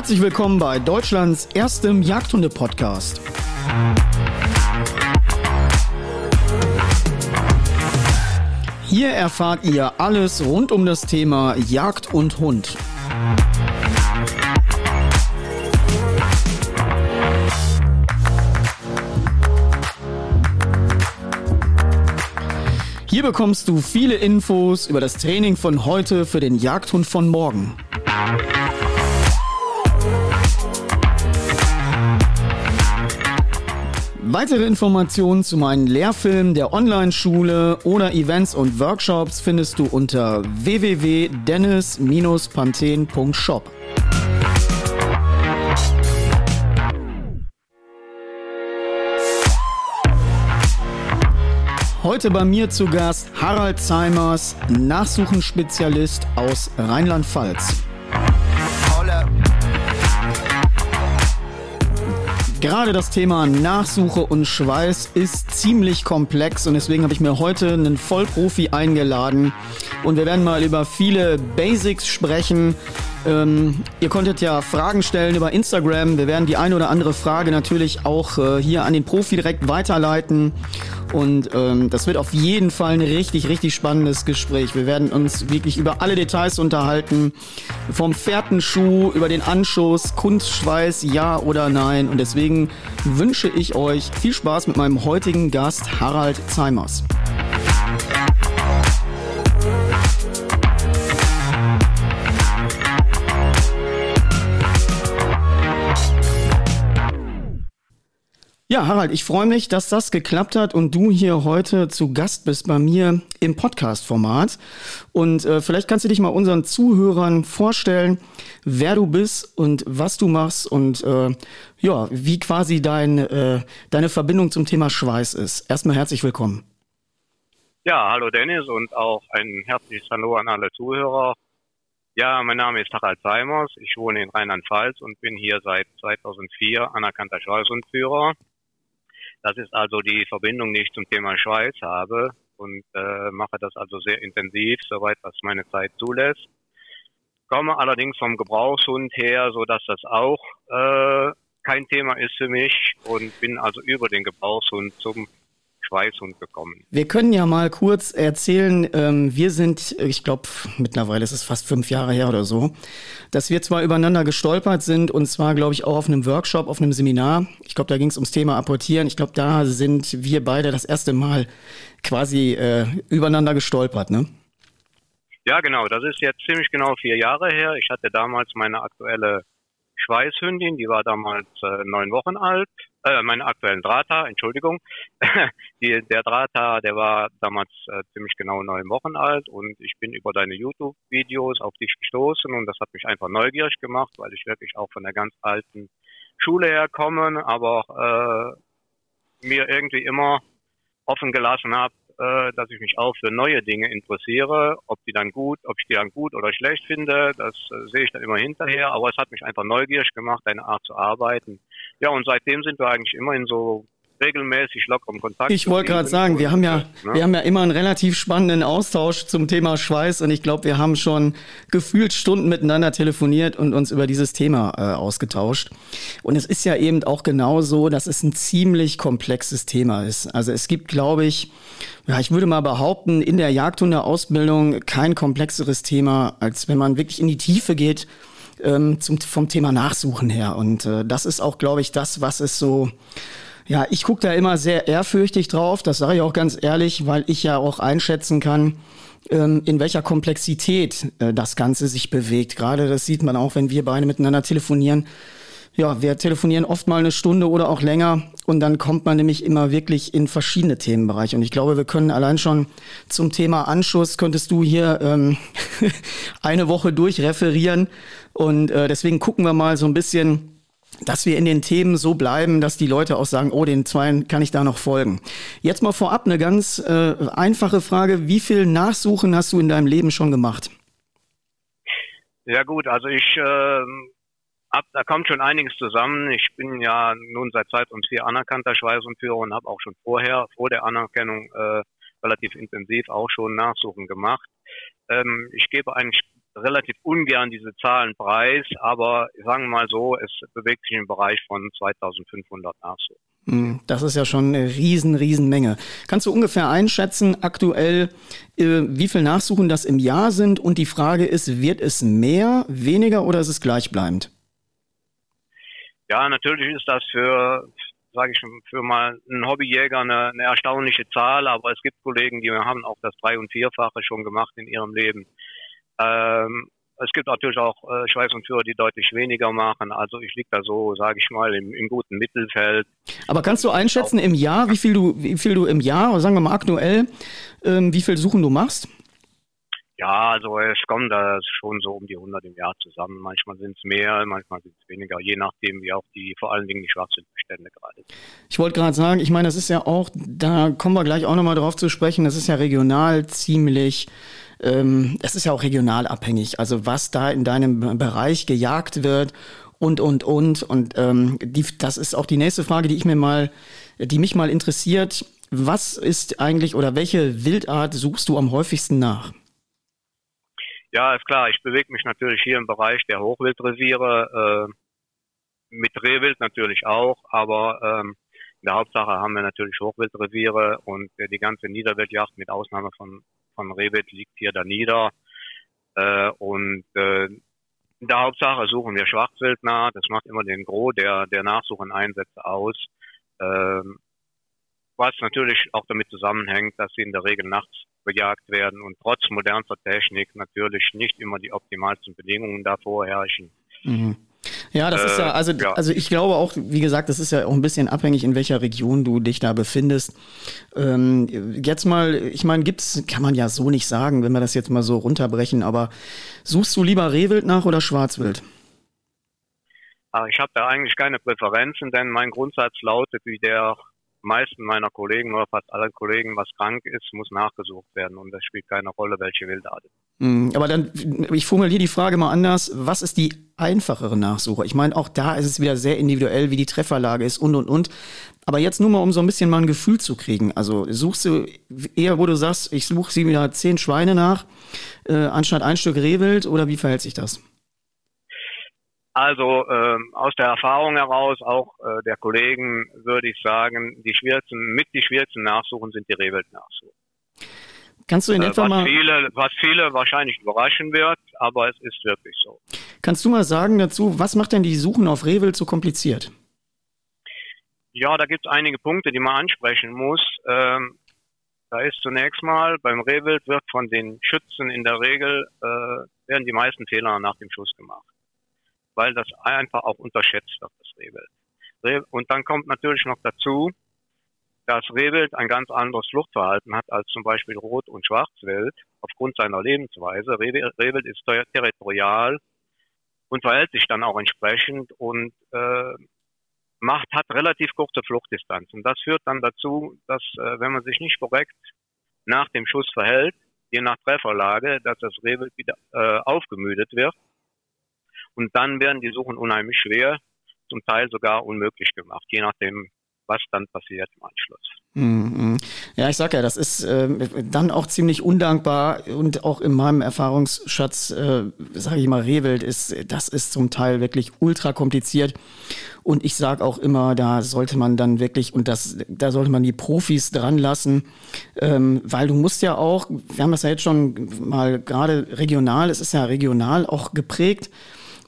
Herzlich willkommen bei Deutschlands erstem Jagdhunde-Podcast. Hier erfahrt ihr alles rund um das Thema Jagd und Hund. Hier bekommst du viele Infos über das Training von heute für den Jagdhund von morgen. Weitere Informationen zu meinen Lehrfilmen der Online-Schule oder Events und Workshops findest du unter www.dennis-panthen.shop. Heute bei mir zu Gast Harald Zeimers, Nachsuchenspezialist aus Rheinland-Pfalz. Gerade das Thema Nachsuche und Schweiß ist ziemlich komplex und deswegen habe ich mir heute einen Vollprofi eingeladen und wir werden mal über viele Basics sprechen. Ähm, ihr konntet ja Fragen stellen über Instagram. Wir werden die eine oder andere Frage natürlich auch äh, hier an den Profi direkt weiterleiten. Und ähm, das wird auf jeden Fall ein richtig, richtig spannendes Gespräch. Wir werden uns wirklich über alle Details unterhalten. Vom Fährtenschuh, über den Anschuss, Kunstschweiß, ja oder nein. Und deswegen wünsche ich euch viel Spaß mit meinem heutigen Gast Harald Zeimers. Ja, Harald, ich freue mich, dass das geklappt hat und du hier heute zu Gast bist bei mir im Podcast-Format. Und äh, vielleicht kannst du dich mal unseren Zuhörern vorstellen, wer du bist und was du machst und äh, ja, wie quasi dein, äh, deine Verbindung zum Thema Schweiß ist. Erstmal herzlich willkommen. Ja, hallo Dennis und auch ein herzliches Hallo an alle Zuhörer. Ja, mein Name ist Harald Seimers. Ich wohne in Rheinland-Pfalz und bin hier seit 2004 anerkannter Schweißhundführer. Das ist also die Verbindung, die ich zum Thema Schweiz habe und äh, mache das also sehr intensiv, soweit was meine Zeit zulässt. Komme allerdings vom Gebrauchshund her, so dass das auch äh, kein Thema ist für mich und bin also über den Gebrauchshund zum Schweißhund gekommen. Wir können ja mal kurz erzählen, ähm, wir sind, ich glaube, mittlerweile ist es fast fünf Jahre her oder so, dass wir zwar übereinander gestolpert sind und zwar, glaube ich, auch auf einem Workshop, auf einem Seminar. Ich glaube, da ging es ums Thema Apportieren. Ich glaube, da sind wir beide das erste Mal quasi äh, übereinander gestolpert, ne? Ja, genau. Das ist jetzt ziemlich genau vier Jahre her. Ich hatte damals meine aktuelle Schweißhündin, die war damals äh, neun Wochen alt äh, meinen aktuellen Drahtar, Entschuldigung. Die, der Drahtar, der war damals äh, ziemlich genau neun Wochen alt und ich bin über deine YouTube-Videos auf dich gestoßen und das hat mich einfach neugierig gemacht, weil ich wirklich auch von der ganz alten Schule herkomme, aber äh, mir irgendwie immer offen gelassen habe, äh, dass ich mich auch für neue Dinge interessiere. Ob die dann gut, ob ich die dann gut oder schlecht finde, das äh, sehe ich dann immer hinterher. Aber es hat mich einfach neugierig gemacht, deine Art zu arbeiten. Ja, und seitdem sind wir eigentlich immer in so regelmäßig lockeren Kontakt. Ich wollte gerade sagen, wir haben ja, ne? wir haben ja immer einen relativ spannenden Austausch zum Thema Schweiß und ich glaube, wir haben schon gefühlt Stunden miteinander telefoniert und uns über dieses Thema äh, ausgetauscht. Und es ist ja eben auch genau so, dass es ein ziemlich komplexes Thema ist. Also es gibt, glaube ich, ja, ich würde mal behaupten, in der Jagdhundeausbildung kein komplexeres Thema, als wenn man wirklich in die Tiefe geht ähm, zum, vom Thema Nachsuchen her. Und äh, das ist auch, glaube ich, das, was es so ja, ich gucke da immer sehr ehrfürchtig drauf, das sage ich auch ganz ehrlich, weil ich ja auch einschätzen kann, ähm, in welcher Komplexität äh, das Ganze sich bewegt. Gerade das sieht man auch, wenn wir beide miteinander telefonieren. Ja, wir telefonieren oft mal eine Stunde oder auch länger und dann kommt man nämlich immer wirklich in verschiedene Themenbereiche. Und ich glaube, wir können allein schon zum Thema Anschuss, könntest du hier ähm, eine Woche durchreferieren. Und äh, deswegen gucken wir mal so ein bisschen, dass wir in den Themen so bleiben, dass die Leute auch sagen, oh, den zweien kann ich da noch folgen. Jetzt mal vorab eine ganz äh, einfache Frage. Wie viel Nachsuchen hast du in deinem Leben schon gemacht? Ja gut, also ich, äh, ab, da kommt schon einiges zusammen. Ich bin ja nun seit Zeit und vier anerkannter Schweißunführer und habe auch schon vorher, vor der Anerkennung, äh, relativ intensiv auch schon Nachsuchen gemacht. Ähm, ich gebe eigentlich relativ ungern diese Zahlen preis, aber sagen wir mal so, es bewegt sich im Bereich von 2500 Nachsuchen. Hm, das ist ja schon eine riesen, riesen Menge. Kannst du ungefähr einschätzen, aktuell, äh, wie viel Nachsuchen das im Jahr sind? Und die Frage ist, wird es mehr, weniger oder ist es gleichbleibend? Ja, natürlich ist das für, sage ich für mal einen Hobbyjäger eine, eine erstaunliche Zahl, aber es gibt Kollegen, die haben auch das Drei- und Vierfache schon gemacht in ihrem Leben. Ähm, es gibt natürlich auch äh, Schweiß und Führer, die deutlich weniger machen. Also ich liege da so, sage ich mal, im, im, guten Mittelfeld. Aber kannst du einschätzen im Jahr, wie viel du, wie viel du im Jahr, sagen wir mal aktuell, ähm, wie viel Suchen du machst? Ja, also es kommen da schon so um die 100 im Jahr zusammen. Manchmal sind es mehr, manchmal sind es weniger, je nachdem, wie auch die, vor allen Dingen die Schwachsinnbestände gerade sind. Ich wollte gerade sagen, ich meine, das ist ja auch, da kommen wir gleich auch nochmal drauf zu sprechen, das ist ja regional ziemlich ähm, es ist ja auch regional abhängig. Also was da in deinem Bereich gejagt wird und und und und ähm, die, das ist auch die nächste Frage, die ich mir mal, die mich mal interessiert. Was ist eigentlich oder welche Wildart suchst du am häufigsten nach? Ja, ist klar. Ich bewege mich natürlich hier im Bereich der Hochwildreviere, äh, mit Rehwild natürlich auch, aber ähm, in der Hauptsache haben wir natürlich Hochwildreviere und äh, die ganze Niederwildjagd mit Ausnahme von von Rehwild liegt hier da nieder. Äh, und äh, in der Hauptsache suchen wir Schwarzwild nach. Das macht immer den Gros der, der Nachsucheneinsätze aus. Ähm, was natürlich auch damit zusammenhängt, dass sie in der Regel nachts bejagt werden und trotz modernster Technik natürlich nicht immer die optimalsten Bedingungen davor herrschen. Mhm. Ja, das äh, ist ja, äh, also, ja. also ich glaube auch, wie gesagt, das ist ja auch ein bisschen abhängig, in welcher Region du dich da befindest. Ähm, jetzt mal, ich meine, gibt's, kann man ja so nicht sagen, wenn wir das jetzt mal so runterbrechen, aber suchst du lieber Rehwild nach oder Schwarzwild? Ach, ich habe da eigentlich keine Präferenzen, denn mein Grundsatz lautet, wie der meisten meiner Kollegen oder fast alle Kollegen, was krank ist, muss nachgesucht werden und das spielt keine Rolle, welche Wildart. Mm, aber dann, ich formuliere die Frage mal anders. Was ist die einfachere Nachsuche? Ich meine, auch da ist es wieder sehr individuell, wie die Trefferlage ist und und und. Aber jetzt nur mal, um so ein bisschen mal ein Gefühl zu kriegen. Also suchst du eher, wo du sagst, ich suche sie wieder zehn Schweine nach, äh, anstatt ein Stück Rehwild oder wie verhält sich das? Also ähm, aus der Erfahrung heraus, auch äh, der Kollegen, würde ich sagen, die schwierigsten, mit die schwierigsten Nachsuchen sind die Rehwild-Nachsuchen. Kannst du in äh, etwa was mal viele, was viele wahrscheinlich überraschen wird, aber es ist wirklich so. Kannst du mal sagen dazu, was macht denn die Suchen auf Rehwild so kompliziert? Ja, da gibt es einige Punkte, die man ansprechen muss. Ähm, da ist zunächst mal beim Rehwild wird von den Schützen in der Regel äh, werden die meisten Fehler nach dem Schuss gemacht weil das einfach auch unterschätzt wird, das Rehwild. Und dann kommt natürlich noch dazu, dass Rehwild ein ganz anderes Fluchtverhalten hat als zum Beispiel Rot- und Schwarzwild aufgrund seiner Lebensweise. Rehwild ist territorial und verhält sich dann auch entsprechend und äh, macht, hat relativ kurze Fluchtdistanzen. Das führt dann dazu, dass äh, wenn man sich nicht korrekt nach dem Schuss verhält, je nach Trefferlage, dass das Rehwild wieder äh, aufgemüdet wird und dann werden die Suchen unheimlich schwer, zum Teil sogar unmöglich gemacht, je nachdem, was dann passiert im Anschluss. Mhm. Ja, ich sag ja, das ist äh, dann auch ziemlich undankbar und auch in meinem Erfahrungsschatz, äh, sage ich mal, Rehwild ist, das ist zum Teil wirklich ultra kompliziert. Und ich sage auch immer, da sollte man dann wirklich, und das, da sollte man die Profis dran lassen, ähm, weil du musst ja auch, wir haben das ja jetzt schon mal gerade regional, es ist ja regional auch geprägt,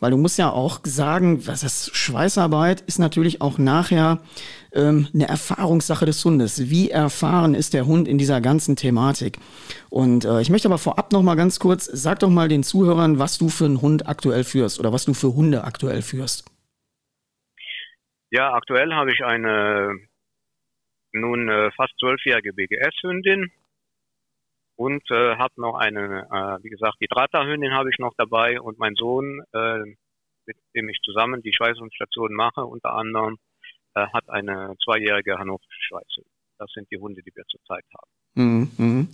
weil du musst ja auch sagen, was das Schweißarbeit ist natürlich auch nachher ähm, eine Erfahrungssache des Hundes. Wie erfahren ist der Hund in dieser ganzen Thematik? Und äh, ich möchte aber vorab noch mal ganz kurz, sag doch mal den Zuhörern, was du für einen Hund aktuell führst oder was du für Hunde aktuell führst. Ja, aktuell habe ich eine nun äh, fast zwölfjährige BGS-Hündin und äh, habe noch eine, äh, wie gesagt, die Drata-Hündin habe ich noch dabei und mein Sohn, äh, mit dem ich zusammen die Schweißhundstation mache, unter anderem, äh, hat eine zweijährige hannoversche Schweißhund. Das sind die Hunde, die wir zurzeit haben. Mhm.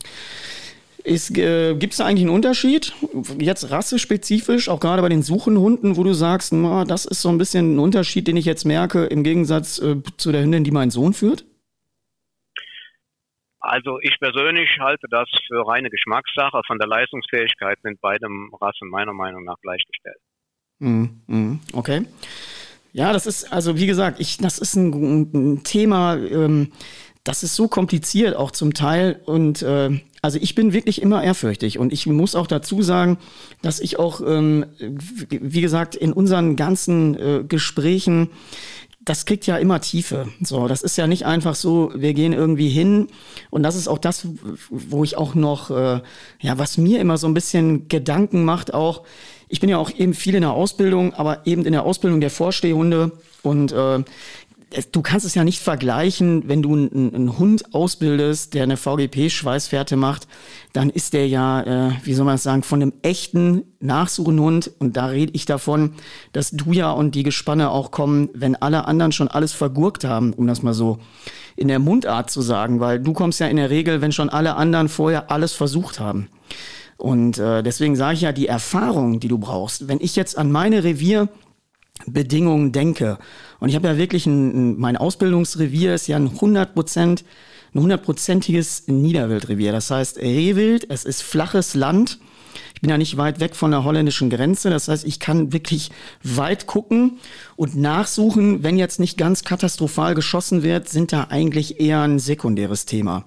äh, Gibt es da eigentlich einen Unterschied, jetzt rassespezifisch, auch gerade bei den Suchenhunden, wo du sagst, na, das ist so ein bisschen ein Unterschied, den ich jetzt merke, im Gegensatz äh, zu der Hündin, die mein Sohn führt? Also ich persönlich halte das für reine Geschmackssache. Von der Leistungsfähigkeit sind beide Rassen meiner Meinung nach gleichgestellt. Mm, okay. Ja, das ist, also wie gesagt, ich, das ist ein, ein Thema, ähm, das ist so kompliziert auch zum Teil und äh, also ich bin wirklich immer ehrfürchtig und ich muss auch dazu sagen, dass ich auch, ähm, wie gesagt, in unseren ganzen äh, Gesprächen das kriegt ja immer Tiefe. So, das ist ja nicht einfach so, wir gehen irgendwie hin. Und das ist auch das, wo ich auch noch, äh, ja, was mir immer so ein bisschen Gedanken macht, auch, ich bin ja auch eben viel in der Ausbildung, aber eben in der Ausbildung der Vorstehhunde. Und äh, du kannst es ja nicht vergleichen, wenn du einen, einen Hund ausbildest, der eine VGP-Schweißfährte macht, dann ist der ja, äh, wie soll man das sagen, von einem echten Nachsuchenhund. Und da rede ich davon, dass du ja und die Gespanne auch kommen, wenn alle anderen schon alles vergurkt haben, um das mal so in der Mundart zu sagen, weil du kommst ja in der Regel, wenn schon alle anderen vorher alles versucht haben. Und äh, deswegen sage ich ja, die Erfahrung, die du brauchst, wenn ich jetzt an meine Revier Bedingungen denke. Und ich habe ja wirklich ein, mein Ausbildungsrevier ist ja ein 100 Prozent, ein hundertprozentiges Niederwildrevier. Das heißt Rehwild, es ist flaches Land. Ich bin ja nicht weit weg von der holländischen Grenze. Das heißt, ich kann wirklich weit gucken und nachsuchen. Wenn jetzt nicht ganz katastrophal geschossen wird, sind da eigentlich eher ein sekundäres Thema.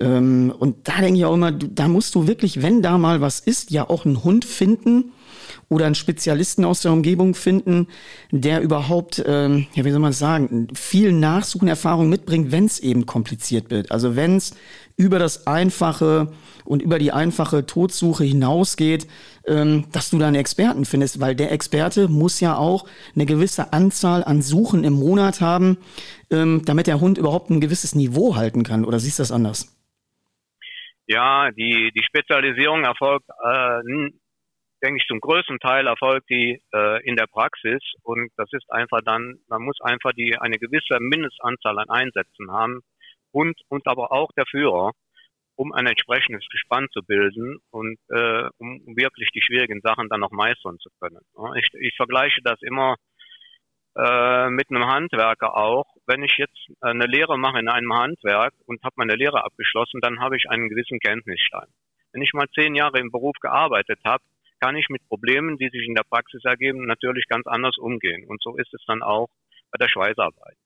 Ähm, und da denke ich auch immer, da musst du wirklich, wenn da mal was ist, ja auch einen Hund finden, oder einen Spezialisten aus der Umgebung finden, der überhaupt, ähm, ja, wie soll man sagen, viel Nachsuchenerfahrung mitbringt, wenn es eben kompliziert wird. Also wenn es über das Einfache und über die einfache Todsuche hinausgeht, ähm, dass du da einen Experten findest, weil der Experte muss ja auch eine gewisse Anzahl an Suchen im Monat haben, ähm, damit der Hund überhaupt ein gewisses Niveau halten kann. Oder siehst du das anders? Ja, die, die Spezialisierung erfolgt äh, denke ich, zum größten Teil erfolgt die äh, in der Praxis und das ist einfach dann, man muss einfach die eine gewisse Mindestanzahl an Einsätzen haben und und aber auch der Führer, um ein entsprechendes Gespann zu bilden und äh, um wirklich die schwierigen Sachen dann noch meistern zu können. Ich, ich vergleiche das immer äh, mit einem Handwerker auch. Wenn ich jetzt eine Lehre mache in einem Handwerk und habe meine Lehre abgeschlossen, dann habe ich einen gewissen Kenntnisstand. Wenn ich mal zehn Jahre im Beruf gearbeitet habe, kann ich mit Problemen, die sich in der Praxis ergeben, natürlich ganz anders umgehen. Und so ist es dann auch bei der Schweißarbeit.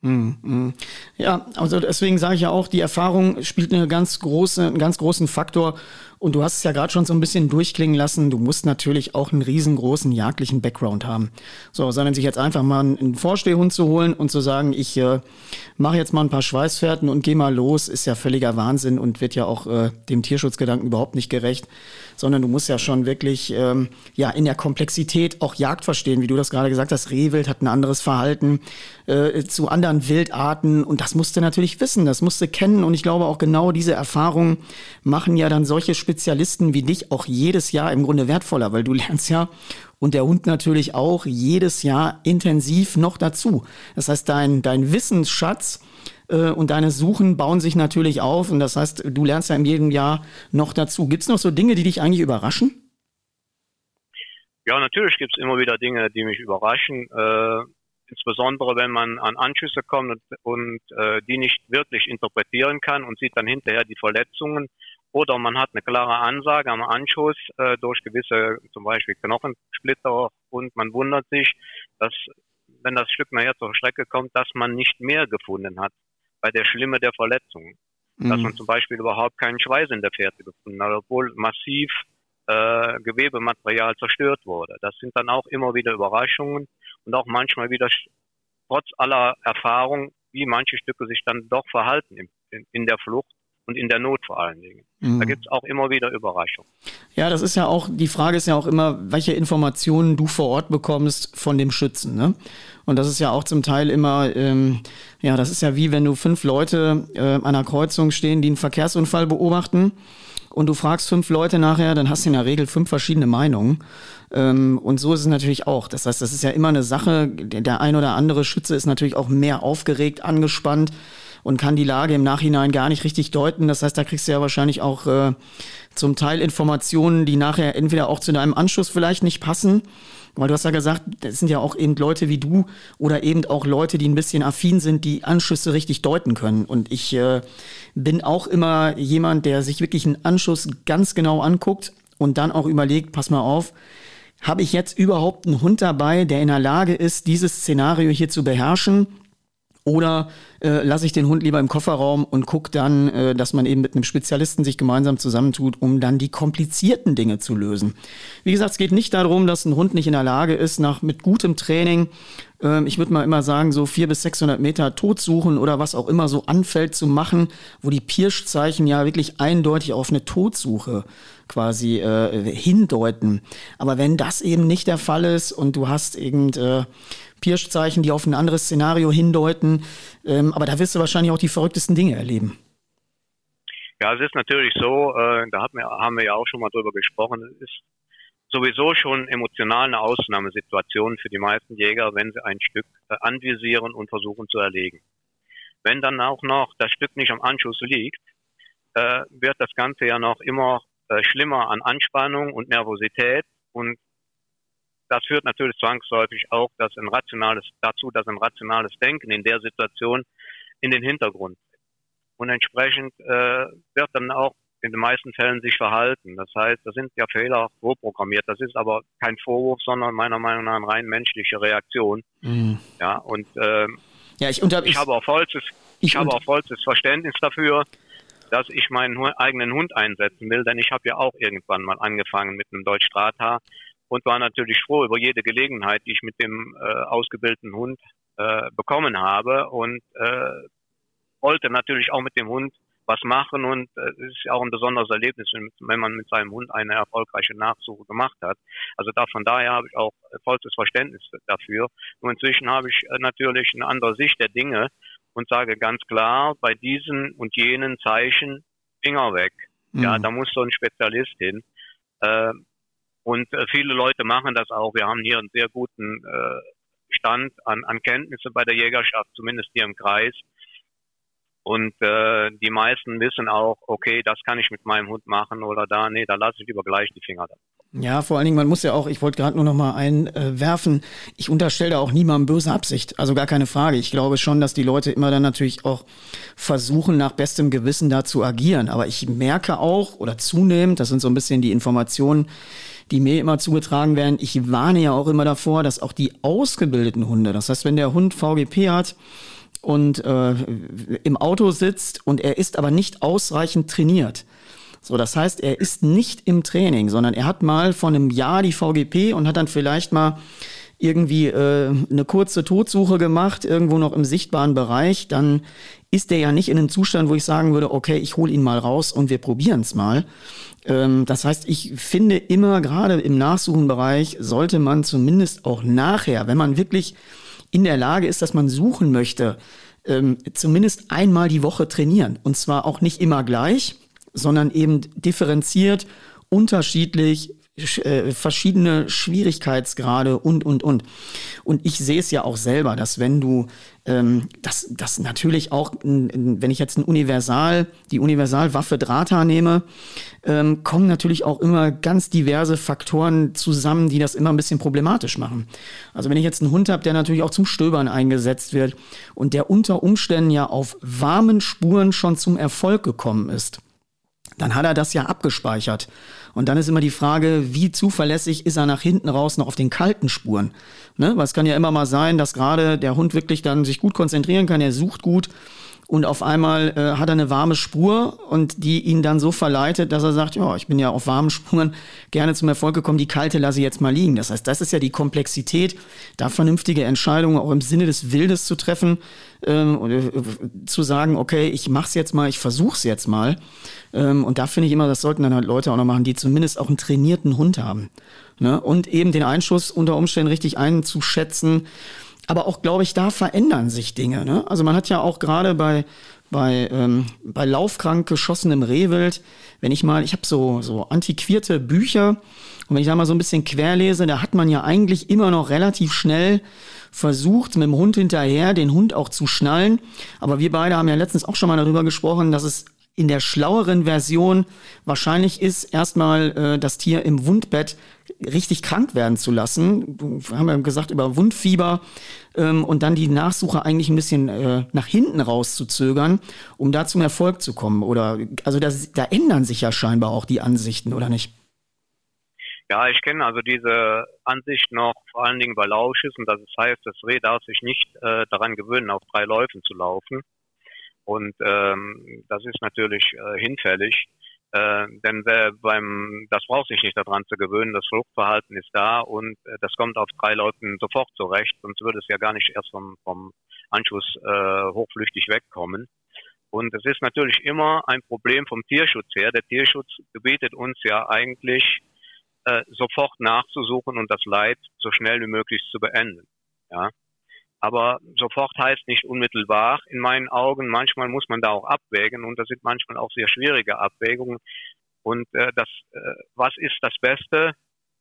Mhm. Ja, also deswegen sage ich ja auch, die Erfahrung spielt eine ganz große, einen ganz großen Faktor. Und du hast es ja gerade schon so ein bisschen durchklingen lassen. Du musst natürlich auch einen riesengroßen jagdlichen Background haben. So, sondern sich jetzt einfach mal einen Vorstehhund zu holen und zu sagen, ich äh, mache jetzt mal ein paar Schweißfährten und gehe mal los, ist ja völliger Wahnsinn und wird ja auch äh, dem Tierschutzgedanken überhaupt nicht gerecht sondern du musst ja schon wirklich ähm, ja in der Komplexität auch Jagd verstehen, wie du das gerade gesagt hast. Rehwild hat ein anderes Verhalten äh, zu anderen Wildarten und das musst du natürlich wissen, das musst du kennen und ich glaube auch genau diese Erfahrungen machen ja dann solche Spezialisten wie dich auch jedes Jahr im Grunde wertvoller, weil du lernst ja und der Hund natürlich auch jedes Jahr intensiv noch dazu. Das heißt, dein, dein Wissensschatz äh, und deine Suchen bauen sich natürlich auf. Und das heißt, du lernst ja in jedem Jahr noch dazu. Gibt es noch so Dinge, die dich eigentlich überraschen? Ja, natürlich gibt es immer wieder Dinge, die mich überraschen. Äh, insbesondere wenn man an Anschüsse kommt und, und äh, die nicht wirklich interpretieren kann und sieht dann hinterher die Verletzungen. Oder man hat eine klare Ansage am Anschuss äh, durch gewisse, zum Beispiel Knochensplitter und man wundert sich, dass wenn das Stück nachher zur Strecke kommt, dass man nicht mehr gefunden hat bei der Schlimme der Verletzungen. Mhm. Dass man zum Beispiel überhaupt keinen Schweiß in der Fährte gefunden hat, obwohl massiv äh, Gewebematerial zerstört wurde. Das sind dann auch immer wieder Überraschungen und auch manchmal wieder trotz aller Erfahrung, wie manche Stücke sich dann doch verhalten in, in, in der Flucht und in der Not vor allen Dingen. Mhm. Da gibt es auch immer wieder Überraschungen. Ja, das ist ja auch, die Frage ist ja auch immer, welche Informationen du vor Ort bekommst von dem Schützen. Ne? Und das ist ja auch zum Teil immer, ähm, ja, das ist ja wie wenn du fünf Leute äh, an einer Kreuzung stehen, die einen Verkehrsunfall beobachten und du fragst fünf Leute nachher, dann hast du in der Regel fünf verschiedene Meinungen. Ähm, und so ist es natürlich auch. Das heißt, das ist ja immer eine Sache, der ein oder andere Schütze ist natürlich auch mehr aufgeregt, angespannt und kann die Lage im Nachhinein gar nicht richtig deuten. Das heißt, da kriegst du ja wahrscheinlich auch äh, zum Teil Informationen, die nachher entweder auch zu deinem Anschuss vielleicht nicht passen weil du hast ja gesagt, das sind ja auch eben Leute wie du oder eben auch Leute, die ein bisschen affin sind, die Anschüsse richtig deuten können. Und ich äh, bin auch immer jemand, der sich wirklich einen Anschuss ganz genau anguckt und dann auch überlegt, pass mal auf, habe ich jetzt überhaupt einen Hund dabei, der in der Lage ist, dieses Szenario hier zu beherrschen? Oder äh, lasse ich den Hund lieber im Kofferraum und gucke dann, äh, dass man eben mit einem Spezialisten sich gemeinsam zusammentut, um dann die komplizierten Dinge zu lösen. Wie gesagt, es geht nicht darum, dass ein Hund nicht in der Lage ist, nach mit gutem Training, äh, ich würde mal immer sagen, so vier bis 600 Meter tot suchen oder was auch immer so anfällt zu machen, wo die Pirschzeichen ja wirklich eindeutig auf eine Todsuche quasi äh, hindeuten. Aber wenn das eben nicht der Fall ist und du hast irgend äh, Pirschzeichen, die auf ein anderes Szenario hindeuten. Ähm, aber da wirst du wahrscheinlich auch die verrücktesten Dinge erleben. Ja, es ist natürlich so, äh, da haben wir, haben wir ja auch schon mal drüber gesprochen, es ist sowieso schon emotional eine Ausnahmesituation für die meisten Jäger, wenn sie ein Stück äh, anvisieren und versuchen zu erlegen. Wenn dann auch noch das Stück nicht am Anschuss liegt, äh, wird das Ganze ja noch immer äh, schlimmer an Anspannung und Nervosität und das führt natürlich zwangsläufig auch dass ein rationales, dazu, dass ein rationales Denken in der Situation in den Hintergrund tritt. Und entsprechend äh, wird dann auch in den meisten Fällen sich verhalten. Das heißt, da sind ja Fehler vorprogrammiert. Das ist aber kein Vorwurf, sondern meiner Meinung nach eine rein menschliche Reaktion. Mhm. Ja, und äh, ja, ich, unter, ich, ich habe auch vollstes, ich, ich habe auch vollstes Verständnis dafür, dass ich meinen eigenen Hund einsetzen will, denn ich habe ja auch irgendwann mal angefangen mit einem Deutsch Strata und war natürlich froh über jede Gelegenheit, die ich mit dem äh, ausgebildeten Hund äh, bekommen habe und äh, wollte natürlich auch mit dem Hund was machen und äh, es ist ja auch ein besonderes Erlebnis, wenn man mit seinem Hund eine erfolgreiche Nachsuche gemacht hat. Also da von daher habe ich auch vollstes Verständnis dafür. Nur inzwischen habe ich äh, natürlich eine andere Sicht der Dinge und sage ganz klar, bei diesen und jenen Zeichen Finger weg. Mhm. Ja, da muss so ein Spezialist hin. Äh, und äh, viele Leute machen das auch. Wir haben hier einen sehr guten äh, Stand an, an Kenntnisse bei der Jägerschaft, zumindest hier im Kreis. Und äh, die meisten wissen auch, okay, das kann ich mit meinem Hund machen oder da, nee, da lasse ich lieber gleich die Finger davon. Ja, vor allen Dingen, man muss ja auch, ich wollte gerade nur noch mal einwerfen, ich unterstelle da auch niemandem böse Absicht, also gar keine Frage. Ich glaube schon, dass die Leute immer dann natürlich auch versuchen, nach bestem Gewissen da zu agieren. Aber ich merke auch, oder zunehmend, das sind so ein bisschen die Informationen, die mir immer zugetragen werden. Ich warne ja auch immer davor, dass auch die ausgebildeten Hunde, das heißt, wenn der Hund VGP hat und äh, im Auto sitzt und er ist aber nicht ausreichend trainiert, so, das heißt, er ist nicht im Training, sondern er hat mal vor einem Jahr die VGP und hat dann vielleicht mal irgendwie äh, eine kurze Todsuche gemacht, irgendwo noch im sichtbaren Bereich, dann ist der ja nicht in einem Zustand, wo ich sagen würde, okay, ich hole ihn mal raus und wir probieren es mal. Ähm, das heißt, ich finde immer, gerade im Nachsuchenbereich, sollte man zumindest auch nachher, wenn man wirklich in der Lage ist, dass man suchen möchte, ähm, zumindest einmal die Woche trainieren. Und zwar auch nicht immer gleich, sondern eben differenziert, unterschiedlich, äh, verschiedene Schwierigkeitsgrade und, und, und. Und ich sehe es ja auch selber, dass wenn du ähm, das, das natürlich auch, wenn ich jetzt ein Universal, die Universalwaffe Drata nehme, ähm, kommen natürlich auch immer ganz diverse Faktoren zusammen, die das immer ein bisschen problematisch machen. Also wenn ich jetzt einen Hund habe, der natürlich auch zum Stöbern eingesetzt wird und der unter Umständen ja auf warmen Spuren schon zum Erfolg gekommen ist, dann hat er das ja abgespeichert. Und dann ist immer die Frage, wie zuverlässig ist er nach hinten raus noch auf den kalten Spuren? Ne? Weil es kann ja immer mal sein, dass gerade der Hund wirklich dann sich gut konzentrieren kann, er sucht gut und auf einmal äh, hat er eine warme Spur und die ihn dann so verleitet, dass er sagt, ja, ich bin ja auf warmen Spuren gerne zum Erfolg gekommen, die kalte lasse ich jetzt mal liegen. Das heißt, das ist ja die Komplexität, da vernünftige Entscheidungen auch im Sinne des Wildes zu treffen, ähm, äh, zu sagen, okay, ich mach's jetzt mal, ich versuch's jetzt mal. Ähm, und da finde ich immer, das sollten dann halt Leute auch noch machen, die zumindest auch einen trainierten Hund haben. Ne? Und eben den Einschuss unter Umständen richtig einzuschätzen aber auch, glaube ich, da verändern sich Dinge. Ne? Also man hat ja auch gerade bei, bei, ähm, bei laufkrank geschossenem Rehwild, wenn ich mal, ich habe so, so antiquierte Bücher und wenn ich da mal so ein bisschen querlese, da hat man ja eigentlich immer noch relativ schnell versucht, mit dem Hund hinterher den Hund auch zu schnallen. Aber wir beide haben ja letztens auch schon mal darüber gesprochen, dass es in der schlaueren Version wahrscheinlich ist, erstmal äh, das Tier im Wundbett richtig krank werden zu lassen. Wir haben ja gesagt über Wundfieber ähm, und dann die Nachsuche eigentlich ein bisschen äh, nach hinten rauszuzögern, um da zum Erfolg zu kommen. Oder also das, da ändern sich ja scheinbar auch die Ansichten, oder nicht? Ja, ich kenne also diese Ansicht noch vor allen Dingen bei Lauschüssen, dass es heißt, das Reh darf sich nicht äh, daran gewöhnen, auf drei Läufen zu laufen. Und ähm, das ist natürlich äh, hinfällig, äh, denn wer beim, das braucht sich nicht daran zu gewöhnen, das Fluchtverhalten ist da und äh, das kommt auf drei Leuten sofort zurecht, sonst würde es ja gar nicht erst vom, vom Anschluss äh, hochflüchtig wegkommen. Und es ist natürlich immer ein Problem vom Tierschutz her. Der Tierschutz gebietet uns ja eigentlich, äh, sofort nachzusuchen und das Leid so schnell wie möglich zu beenden. Ja. Aber sofort heißt nicht unmittelbar in meinen Augen. Manchmal muss man da auch abwägen und das sind manchmal auch sehr schwierige Abwägungen. Und äh, das, äh, was ist das Beste?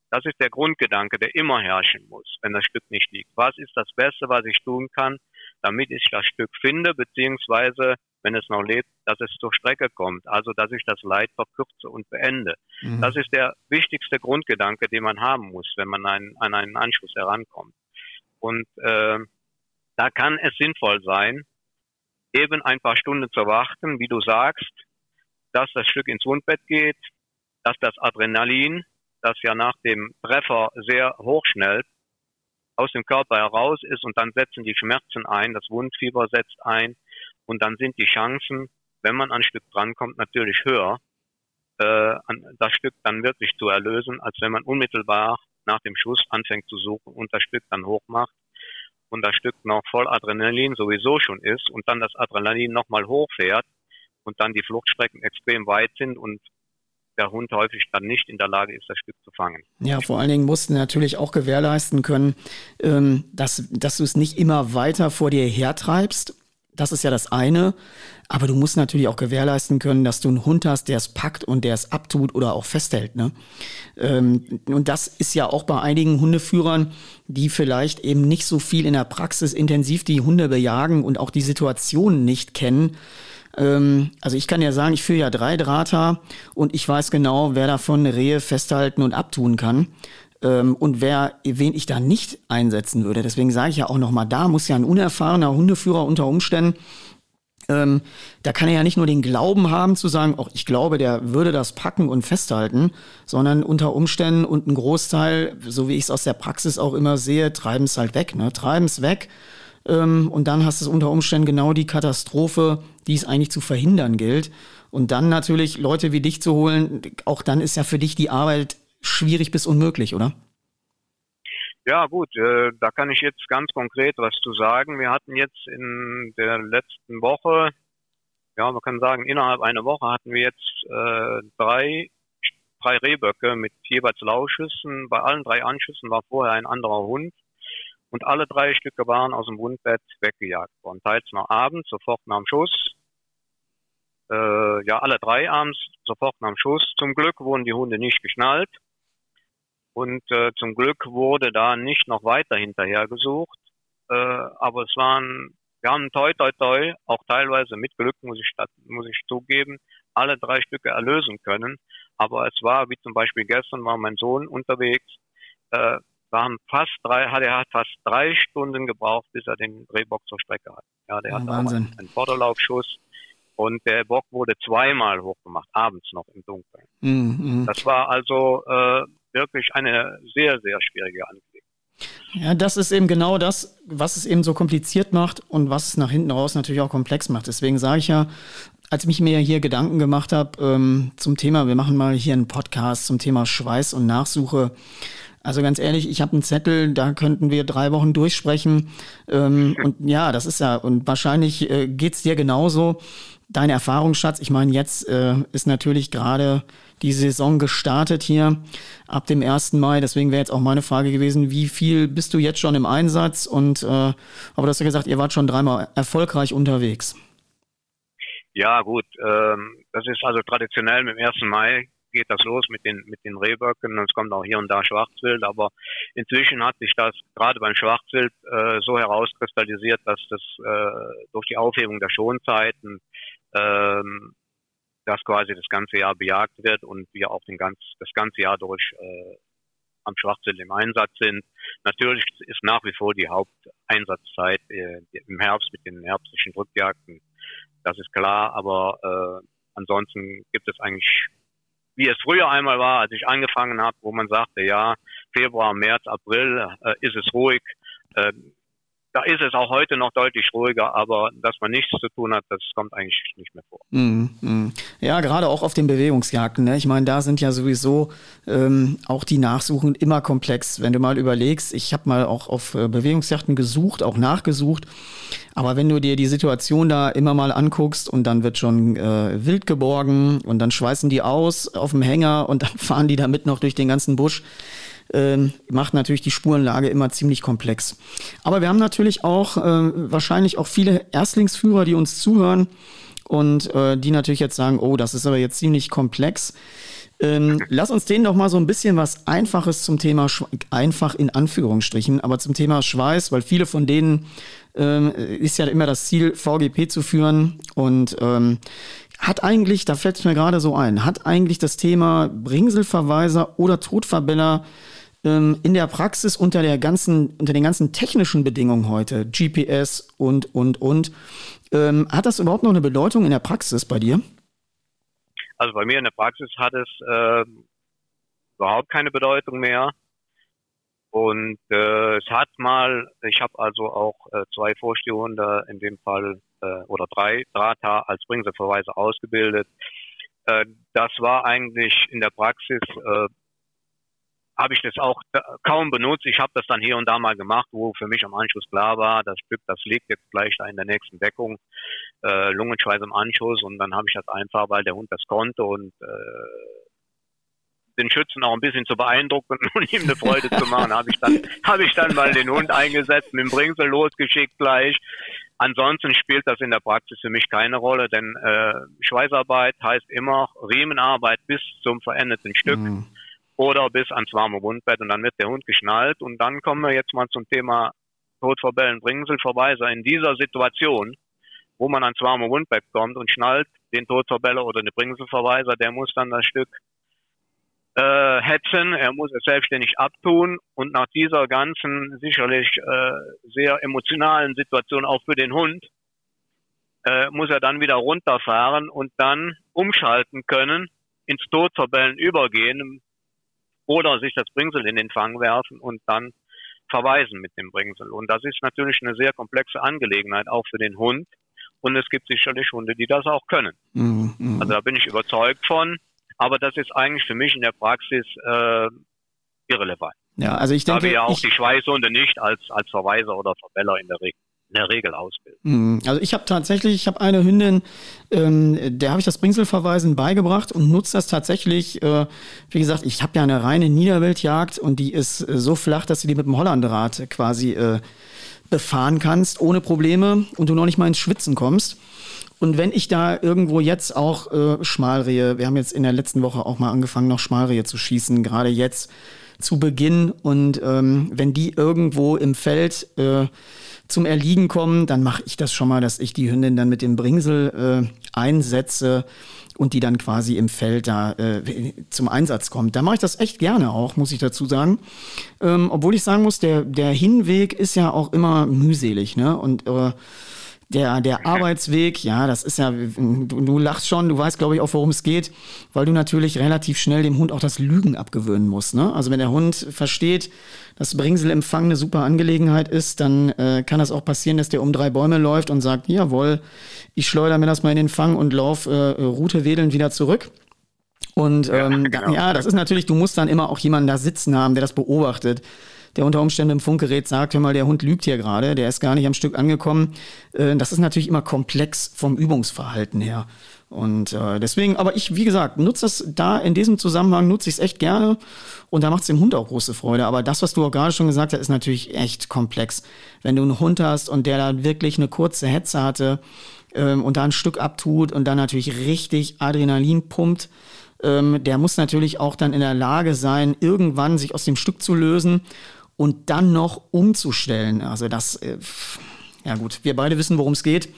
Das ist der Grundgedanke, der immer herrschen muss, wenn das Stück nicht liegt. Was ist das Beste, was ich tun kann, damit ich das Stück finde, beziehungsweise, wenn es noch lebt, dass es zur Strecke kommt. Also, dass ich das Leid verkürze und beende. Mhm. Das ist der wichtigste Grundgedanke, den man haben muss, wenn man ein, an einen Anschluss herankommt. Und äh, da kann es sinnvoll sein, eben ein paar Stunden zu warten, wie du sagst, dass das Stück ins Wundbett geht, dass das Adrenalin, das ja nach dem Treffer sehr hoch schnellt, aus dem Körper heraus ist und dann setzen die Schmerzen ein, das Wundfieber setzt ein und dann sind die Chancen, wenn man an ein Stück drankommt, natürlich höher, äh, das Stück dann wirklich zu erlösen, als wenn man unmittelbar nach dem Schuss anfängt zu suchen und das Stück dann hochmacht und das Stück noch voll Adrenalin sowieso schon ist und dann das Adrenalin nochmal hochfährt und dann die Fluchtstrecken extrem weit sind und der Hund häufig dann nicht in der Lage ist, das Stück zu fangen. Ja, vor allen Dingen mussten natürlich auch gewährleisten können, ähm, dass, dass du es nicht immer weiter vor dir hertreibst. Das ist ja das eine. Aber du musst natürlich auch gewährleisten können, dass du einen Hund hast, der es packt und der es abtut oder auch festhält. Ne? Ähm, und das ist ja auch bei einigen Hundeführern, die vielleicht eben nicht so viel in der Praxis intensiv die Hunde bejagen und auch die Situation nicht kennen. Ähm, also ich kann ja sagen, ich führe ja drei Drahter und ich weiß genau, wer davon Rehe festhalten und abtun kann und wer, wen ich da nicht einsetzen würde. Deswegen sage ich ja auch nochmal, da muss ja ein unerfahrener Hundeführer unter Umständen ähm, da kann er ja nicht nur den Glauben haben zu sagen, auch ich glaube, der würde das packen und festhalten, sondern unter Umständen und ein Großteil, so wie ich es aus der Praxis auch immer sehe, treiben es halt weg, ne? treiben es weg. Ähm, und dann hast du unter Umständen genau die Katastrophe, die es eigentlich zu verhindern gilt. Und dann natürlich Leute wie dich zu holen, auch dann ist ja für dich die Arbeit schwierig bis unmöglich, oder? Ja, gut, äh, da kann ich jetzt ganz konkret was zu sagen. Wir hatten jetzt in der letzten Woche, ja, man kann sagen, innerhalb einer Woche hatten wir jetzt äh, drei, drei Rehböcke mit jeweils Lauschüssen. Bei allen drei Anschüssen war vorher ein anderer Hund. Und alle drei Stücke waren aus dem Wundbett weggejagt worden. Teils noch abends, sofort nach dem Schuss. Äh, ja, alle drei abends, sofort nach dem Schuss. Zum Glück wurden die Hunde nicht geschnallt. Und äh, zum Glück wurde da nicht noch weiter hinterher gesucht. Äh, aber es waren, wir haben toi toi toi, auch teilweise mit Glück, muss ich, muss ich zugeben, alle drei Stücke erlösen können. Aber es war, wie zum Beispiel gestern war mein Sohn unterwegs, äh, waren fast drei, hat er hat fast drei Stunden gebraucht, bis er den Drehbock zur Strecke hat. Ja, der oh, hat Wahnsinn. einen Vorderlaufschuss und der Bock wurde zweimal hochgemacht, abends noch im Dunkeln. Mm, mm. Das war also äh, wirklich eine sehr, sehr schwierige Angelegenheit. Ja, das ist eben genau das, was es eben so kompliziert macht und was es nach hinten raus natürlich auch komplex macht. Deswegen sage ich ja, als ich mir hier Gedanken gemacht habe ähm, zum Thema, wir machen mal hier einen Podcast zum Thema Schweiß und Nachsuche, Also ganz ehrlich, ich habe einen Zettel, da könnten wir drei Wochen durchsprechen. Ähm, und ja, das ist ja, und wahrscheinlich äh, geht's dir genauso. Dein Erfahrungsschatz, ich meine, jetzt äh, ist natürlich gerade die Saison gestartet hier ab dem 1. Mai. Deswegen wäre jetzt auch meine Frage gewesen, wie viel bist du jetzt schon im Einsatz? Und äh, aber du hast ja gesagt, ihr wart schon dreimal erfolgreich unterwegs. Ja, gut. Ähm, das ist also traditionell mit dem 1. Mai geht das los mit den, mit den Rehböcken es kommt auch hier und da Schwarzwild, aber inzwischen hat sich das gerade beim Schwarzwild äh, so herauskristallisiert, dass das äh, durch die Aufhebung der Schonzeiten ähm, das quasi das ganze Jahr bejagt wird und wir auch den ganz, das ganze Jahr durch äh, am Schwachsinn im Einsatz sind. Natürlich ist nach wie vor die Haupteinsatzzeit äh, im Herbst mit den herbstlichen Drückjagden. Das ist klar, aber äh, ansonsten gibt es eigentlich, wie es früher einmal war, als ich angefangen habe, wo man sagte, ja, Februar, März, April äh, ist es ruhig. Äh, da ist es auch heute noch deutlich ruhiger, aber dass man nichts zu tun hat, das kommt eigentlich nicht mehr vor. Mm, mm. Ja, gerade auch auf den Bewegungsjagden. Ne? Ich meine, da sind ja sowieso ähm, auch die Nachsuchen immer komplex. Wenn du mal überlegst, ich habe mal auch auf äh, Bewegungsjagden gesucht, auch nachgesucht. Aber wenn du dir die Situation da immer mal anguckst und dann wird schon äh, wild geborgen und dann schweißen die aus auf dem Hänger und dann fahren die damit noch durch den ganzen Busch ähm, macht natürlich die Spurenlage immer ziemlich komplex. Aber wir haben natürlich auch äh, wahrscheinlich auch viele Erstlingsführer, die uns zuhören und äh, die natürlich jetzt sagen, oh, das ist aber jetzt ziemlich komplex. Ähm, lass uns denen doch mal so ein bisschen was Einfaches zum Thema, Sch einfach in Anführungsstrichen, aber zum Thema Schweiß, weil viele von denen ähm, ist ja immer das Ziel, VGP zu führen und ähm, hat eigentlich, da fällt es mir gerade so ein, hat eigentlich das Thema Bringselverweiser oder Todverbeller ähm, in der Praxis unter der ganzen, unter den ganzen technischen Bedingungen heute, GPS und, und, und, ähm, hat das überhaupt noch eine Bedeutung in der Praxis bei dir? Also bei mir in der Praxis hat es äh, überhaupt keine Bedeutung mehr. Und äh, es hat mal, ich habe also auch äh, zwei Vorstehende, in dem Fall äh, oder drei Drata als Bringselverweise ausgebildet. Äh, das war eigentlich in der Praxis äh, habe ich das auch kaum benutzt. Ich habe das dann hier und da mal gemacht, wo für mich am Anschluss klar war, das Stück, das liegt jetzt gleich da in der nächsten Deckung, äh, Lungenschweiß im Anschluss und dann habe ich das einfach, weil der Hund das konnte und äh, den Schützen auch ein bisschen zu beeindrucken und ihm eine Freude zu machen, habe ich dann habe ich dann mal den Hund eingesetzt, mit dem Bringsel losgeschickt gleich. Ansonsten spielt das in der Praxis für mich keine Rolle, denn äh, Schweißarbeit heißt immer Riemenarbeit bis zum verendeten Stück. Mhm oder bis ans warme Wundbett und dann wird der Hund geschnallt. Und dann kommen wir jetzt mal zum Thema Todverbellen, Bringselverweiser. In dieser Situation, wo man ans warme Wundbett kommt und schnallt den Todverbeller oder den Bringselverweiser, der muss dann das Stück äh, hetzen, er muss es selbstständig abtun und nach dieser ganzen sicherlich äh, sehr emotionalen Situation auch für den Hund äh, muss er dann wieder runterfahren und dann umschalten können, ins Todverbellen übergehen, oder sich das Bringsel in den Fang werfen und dann verweisen mit dem Bringsel. Und das ist natürlich eine sehr komplexe Angelegenheit, auch für den Hund. Und es gibt sicherlich Hunde, die das auch können. Mhm, mhm. also da bin ich überzeugt von. Aber das ist eigentlich für mich in der Praxis äh, irrelevant. Ja, also ich denke, da wir ja auch die Schweißhunde nicht als als Verweiser oder Verbeller in der Regel in der Regel ausbilden. Mhm. Also ich habe tatsächlich, ich habe eine Hündin, ähm, der habe ich das Bringselverweisen beigebracht und nutze das tatsächlich. Äh, wie gesagt, ich habe ja eine reine Niederwildjagd und die ist äh, so flach, dass du die mit dem Hollandrad quasi äh, befahren kannst, ohne Probleme und du noch nicht mal ins Schwitzen kommst. Und wenn ich da irgendwo jetzt auch äh, Schmalrehe, wir haben jetzt in der letzten Woche auch mal angefangen, noch Schmalrehe zu schießen, gerade jetzt zu Beginn. Und ähm, wenn die irgendwo im Feld äh, zum Erliegen kommen, dann mache ich das schon mal, dass ich die Hündin dann mit dem Bringsel äh, einsetze und die dann quasi im Feld da äh, zum Einsatz kommt. Da mache ich das echt gerne auch, muss ich dazu sagen. Ähm, obwohl ich sagen muss, der, der Hinweg ist ja auch immer mühselig, ne? Und äh, der, der Arbeitsweg, ja, das ist ja, du, du lachst schon, du weißt, glaube ich, auch, worum es geht, weil du natürlich relativ schnell dem Hund auch das Lügen abgewöhnen musst. Ne? Also wenn der Hund versteht, dass Bringselempfang eine super Angelegenheit ist, dann äh, kann das auch passieren, dass der um drei Bäume läuft und sagt, jawohl, ich schleudere mir das mal in den Fang und lauf äh, Route wedelnd wieder zurück. Und ähm, ja, genau. ja, das ist natürlich, du musst dann immer auch jemanden da sitzen haben, der das beobachtet der unter Umständen im Funkgerät sagt, hör mal, der Hund lügt hier gerade, der ist gar nicht am Stück angekommen. Äh, das ist natürlich immer komplex vom Übungsverhalten her. Und äh, deswegen, aber ich, wie gesagt, nutze das da in diesem Zusammenhang, nutze ich es echt gerne und da macht es dem Hund auch große Freude. Aber das, was du auch gerade schon gesagt hast, ist natürlich echt komplex. Wenn du einen Hund hast und der da wirklich eine kurze Hetze hatte ähm, und da ein Stück abtut und dann natürlich richtig Adrenalin pumpt, ähm, der muss natürlich auch dann in der Lage sein, irgendwann sich aus dem Stück zu lösen und dann noch umzustellen. Also das. Äh, ja gut, wir beide wissen, worum es geht.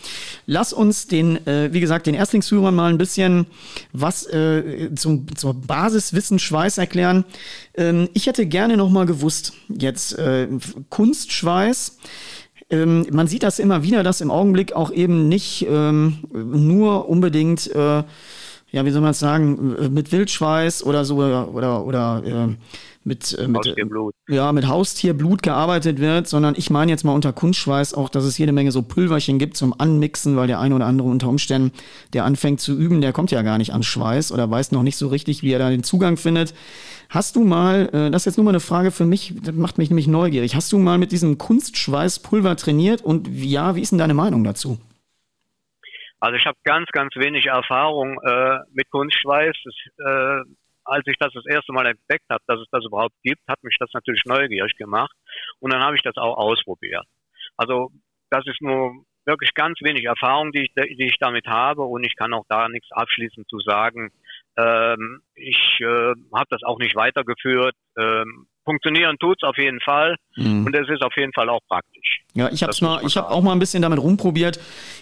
Lass uns den, äh, wie gesagt, den Erstlingsführern mal ein bisschen was äh, zum, zur Basiswissen Schweiß erklären. Ähm, ich hätte gerne noch mal gewusst, jetzt äh, Kunstschweiß. Ähm, man sieht das immer wieder, dass im Augenblick auch eben nicht ähm, nur unbedingt, äh, ja, wie soll man es sagen, äh, mit Wildschweiß oder so oder, oder, oder äh, mit, äh, mit, ja, mit Haustierblut gearbeitet wird, sondern ich meine jetzt mal unter Kunstschweiß auch, dass es jede Menge so Pulverchen gibt zum Anmixen, weil der eine oder andere unter Umständen, der anfängt zu üben, der kommt ja gar nicht an Schweiß oder weiß noch nicht so richtig, wie er da den Zugang findet. Hast du mal, äh, das ist jetzt nur mal eine Frage für mich, das macht mich nämlich neugierig, hast du mal mit diesem Kunstschweißpulver trainiert und ja, wie ist denn deine Meinung dazu? Also ich habe ganz, ganz wenig Erfahrung äh, mit Kunstschweiß. Das, äh, als ich das das erste Mal entdeckt habe, dass es das überhaupt gibt, hat mich das natürlich neugierig gemacht. Und dann habe ich das auch ausprobiert. Also das ist nur wirklich ganz wenig Erfahrung, die ich, die ich damit habe. Und ich kann auch da nichts abschließend zu sagen. Ähm, ich äh, habe das auch nicht weitergeführt. Ähm, funktionieren tut's auf jeden Fall mhm. und es ist auf jeden Fall auch praktisch. Ja, ich habe mal, ich habe auch mal ein bisschen damit rumprobiert.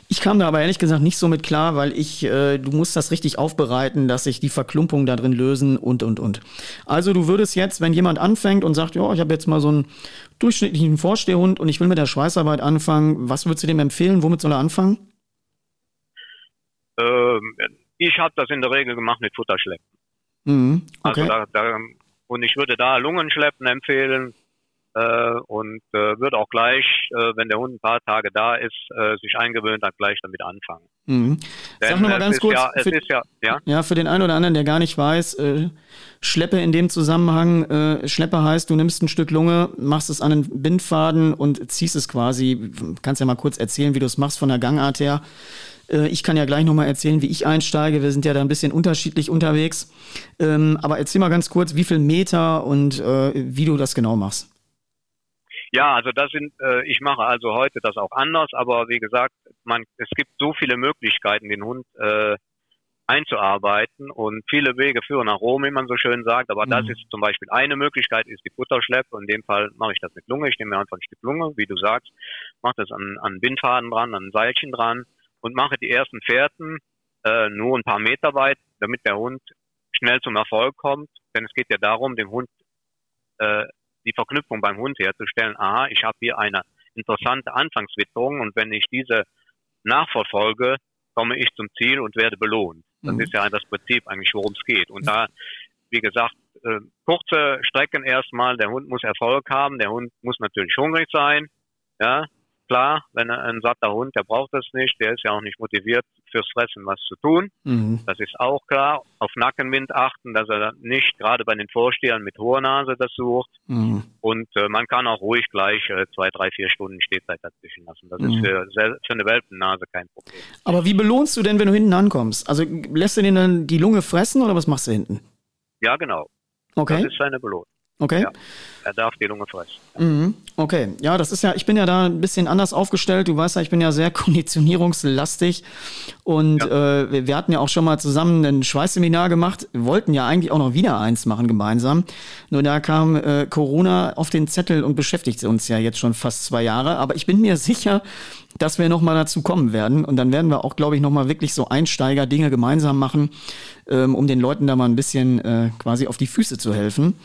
Ich kam da aber ehrlich gesagt nicht so mit klar, weil ich, äh, du musst das richtig aufbereiten, dass sich die Verklumpungen da drin lösen und und und. Also du würdest jetzt, wenn jemand anfängt und sagt, ja, ich habe jetzt mal so einen durchschnittlichen Vorstehhund und ich will mit der Schweißarbeit anfangen, was würdest du dem empfehlen? Womit soll er anfangen? Ähm, ich habe das in der Regel gemacht mit Futterschleppen. Mhm, okay. Also da, da und ich würde da Lungenschleppen empfehlen äh, und äh, würde auch gleich, äh, wenn der Hund ein paar Tage da ist, äh, sich eingewöhnt, dann gleich damit anfangen. Mhm. Sag Denn, mal ganz kurz, ja, für, ja, ja? ja, für den einen oder anderen, der gar nicht weiß, äh, Schleppe in dem Zusammenhang, äh, Schleppe heißt, du nimmst ein Stück Lunge, machst es an einen Bindfaden und ziehst es quasi, kannst ja mal kurz erzählen, wie du es machst von der Gangart her. Äh, ich kann ja gleich nochmal erzählen, wie ich einsteige. Wir sind ja da ein bisschen unterschiedlich unterwegs. Ähm, aber erzähl mal ganz kurz, wie viel Meter und äh, wie du das genau machst. Ja, also das sind, äh, ich mache also heute das auch anders, aber wie gesagt, man, es gibt so viele Möglichkeiten, den Hund einzuarbeiten und viele Wege führen nach Rom, wie man so schön sagt. Aber mhm. das ist zum Beispiel eine Möglichkeit, ist die Futterschleppe. In dem Fall mache ich das mit Lunge. Ich nehme mir einfach ein Stück Lunge, wie du sagst, mache das an, an Bindfaden dran, an Seilchen dran und mache die ersten Fährten äh, nur ein paar Meter weit, damit der Hund schnell zum Erfolg kommt. Denn es geht ja darum, dem Hund äh, die Verknüpfung beim Hund herzustellen. Aha, ich habe hier eine interessante Anfangswitterung und wenn ich diese nachverfolge, komme ich zum Ziel und werde belohnt. Das mhm. ist ja das Prinzip eigentlich, worum es geht. Und da, wie gesagt, äh, kurze Strecken erstmal, der Hund muss Erfolg haben, der Hund muss natürlich hungrig sein, ja, klar, wenn er ein satter Hund, der braucht das nicht, der ist ja auch nicht motiviert fürs Fressen was zu tun. Mhm. Das ist auch klar. Auf Nackenwind achten, dass er nicht gerade bei den Vorstehern mit hoher Nase das sucht. Mhm. Und äh, man kann auch ruhig gleich äh, zwei, drei, vier Stunden Stehzeit dazwischen lassen. Das mhm. ist für, für eine Welpennase kein Problem. Aber wie belohnst du denn, wenn du hinten ankommst? Also lässt du den dann die Lunge fressen oder was machst du hinten? Ja, genau. Okay. Das ist seine Belohnung. Okay. Ja, er darf die Lunge fressen. Mhm. Okay, ja, das ist ja, ich bin ja da ein bisschen anders aufgestellt. Du weißt ja, ich bin ja sehr konditionierungslastig und ja. äh, wir hatten ja auch schon mal zusammen ein Schweißseminar gemacht, wir wollten ja eigentlich auch noch wieder eins machen gemeinsam. Nur da kam äh, Corona auf den Zettel und beschäftigt uns ja jetzt schon fast zwei Jahre. Aber ich bin mir sicher, dass wir noch mal dazu kommen werden und dann werden wir auch, glaube ich, noch mal wirklich so Einsteiger-Dinge gemeinsam machen, ähm, um den Leuten da mal ein bisschen äh, quasi auf die Füße zu helfen.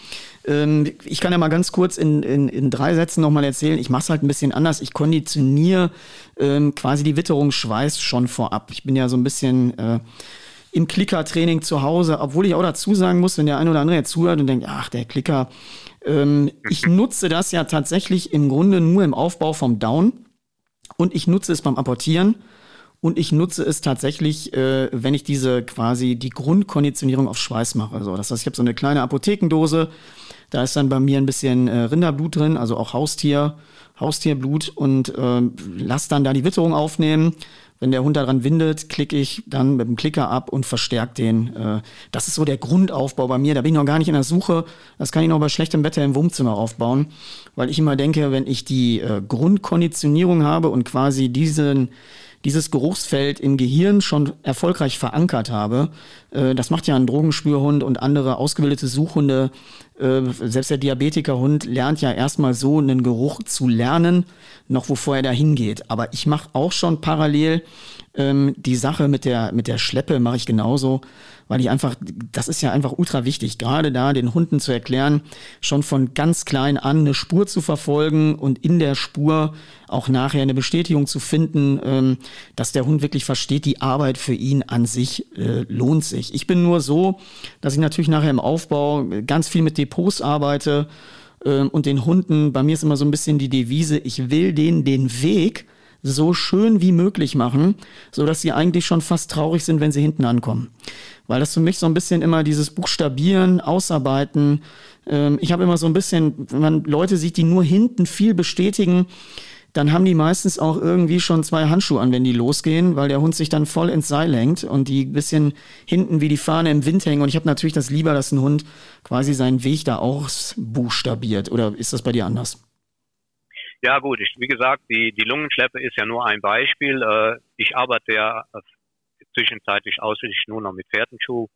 Ähm, ich kann ja mal ganz kurz in, in, in drei Sätzen nochmal erzählen. Ich mache es halt ein bisschen anders. Ich konditioniere ähm, quasi die Witterung Schweiß schon vorab. Ich bin ja so ein bisschen äh, im Klicker-Training zu Hause, obwohl ich auch dazu sagen muss, wenn der eine oder andere jetzt zuhört und denkt, ach, der Klicker, ähm, ich nutze das ja tatsächlich im Grunde nur im Aufbau vom Down und ich nutze es beim Apportieren und ich nutze es tatsächlich, äh, wenn ich diese quasi die Grundkonditionierung auf Schweiß mache. So, das heißt, ich habe so eine kleine Apothekendose, da ist dann bei mir ein bisschen äh, Rinderblut drin, also auch Haustier, Haustierblut und äh, lass dann da die Witterung aufnehmen. Wenn der Hund daran windet, klicke ich dann mit dem Klicker ab und verstärke den. Äh, das ist so der Grundaufbau bei mir. Da bin ich noch gar nicht in der Suche. Das kann ich noch bei schlechtem Wetter im Wohnzimmer aufbauen, weil ich immer denke, wenn ich die äh, Grundkonditionierung habe und quasi diesen dieses Geruchsfeld im Gehirn schon erfolgreich verankert habe. Äh, das macht ja ein Drogenspürhund und andere ausgebildete Suchhunde. Selbst der Diabetikerhund lernt ja erstmal so einen Geruch zu lernen, noch wovor er da hingeht. Aber ich mache auch schon parallel ähm, die Sache mit der, mit der Schleppe mache ich genauso, weil ich einfach, das ist ja einfach ultra wichtig, gerade da den Hunden zu erklären, schon von ganz klein an eine Spur zu verfolgen und in der Spur auch nachher eine Bestätigung zu finden, ähm, dass der Hund wirklich versteht, die Arbeit für ihn an sich äh, lohnt sich. Ich bin nur so, dass ich natürlich nachher im Aufbau ganz viel mit Depots arbeite ähm, und den Hunden, bei mir ist immer so ein bisschen die Devise, ich will denen den Weg so schön wie möglich machen, so dass sie eigentlich schon fast traurig sind, wenn sie hinten ankommen. Weil das für mich so ein bisschen immer dieses Buchstabieren, Ausarbeiten. Ähm, ich habe immer so ein bisschen, wenn man Leute sieht, die nur hinten viel bestätigen, dann haben die meistens auch irgendwie schon zwei Handschuhe an, wenn die losgehen, weil der Hund sich dann voll ins Seil lenkt und die bisschen hinten wie die Fahne im Wind hängen. Und ich habe natürlich das lieber, dass ein Hund quasi seinen Weg da ausbuchstabiert. Oder ist das bei dir anders? Ja gut, ich, wie gesagt, die, die Lungenschleppe ist ja nur ein Beispiel. Äh, ich arbeite ja zwischenzeitlich ausschließlich nur noch mit Pferdenschuh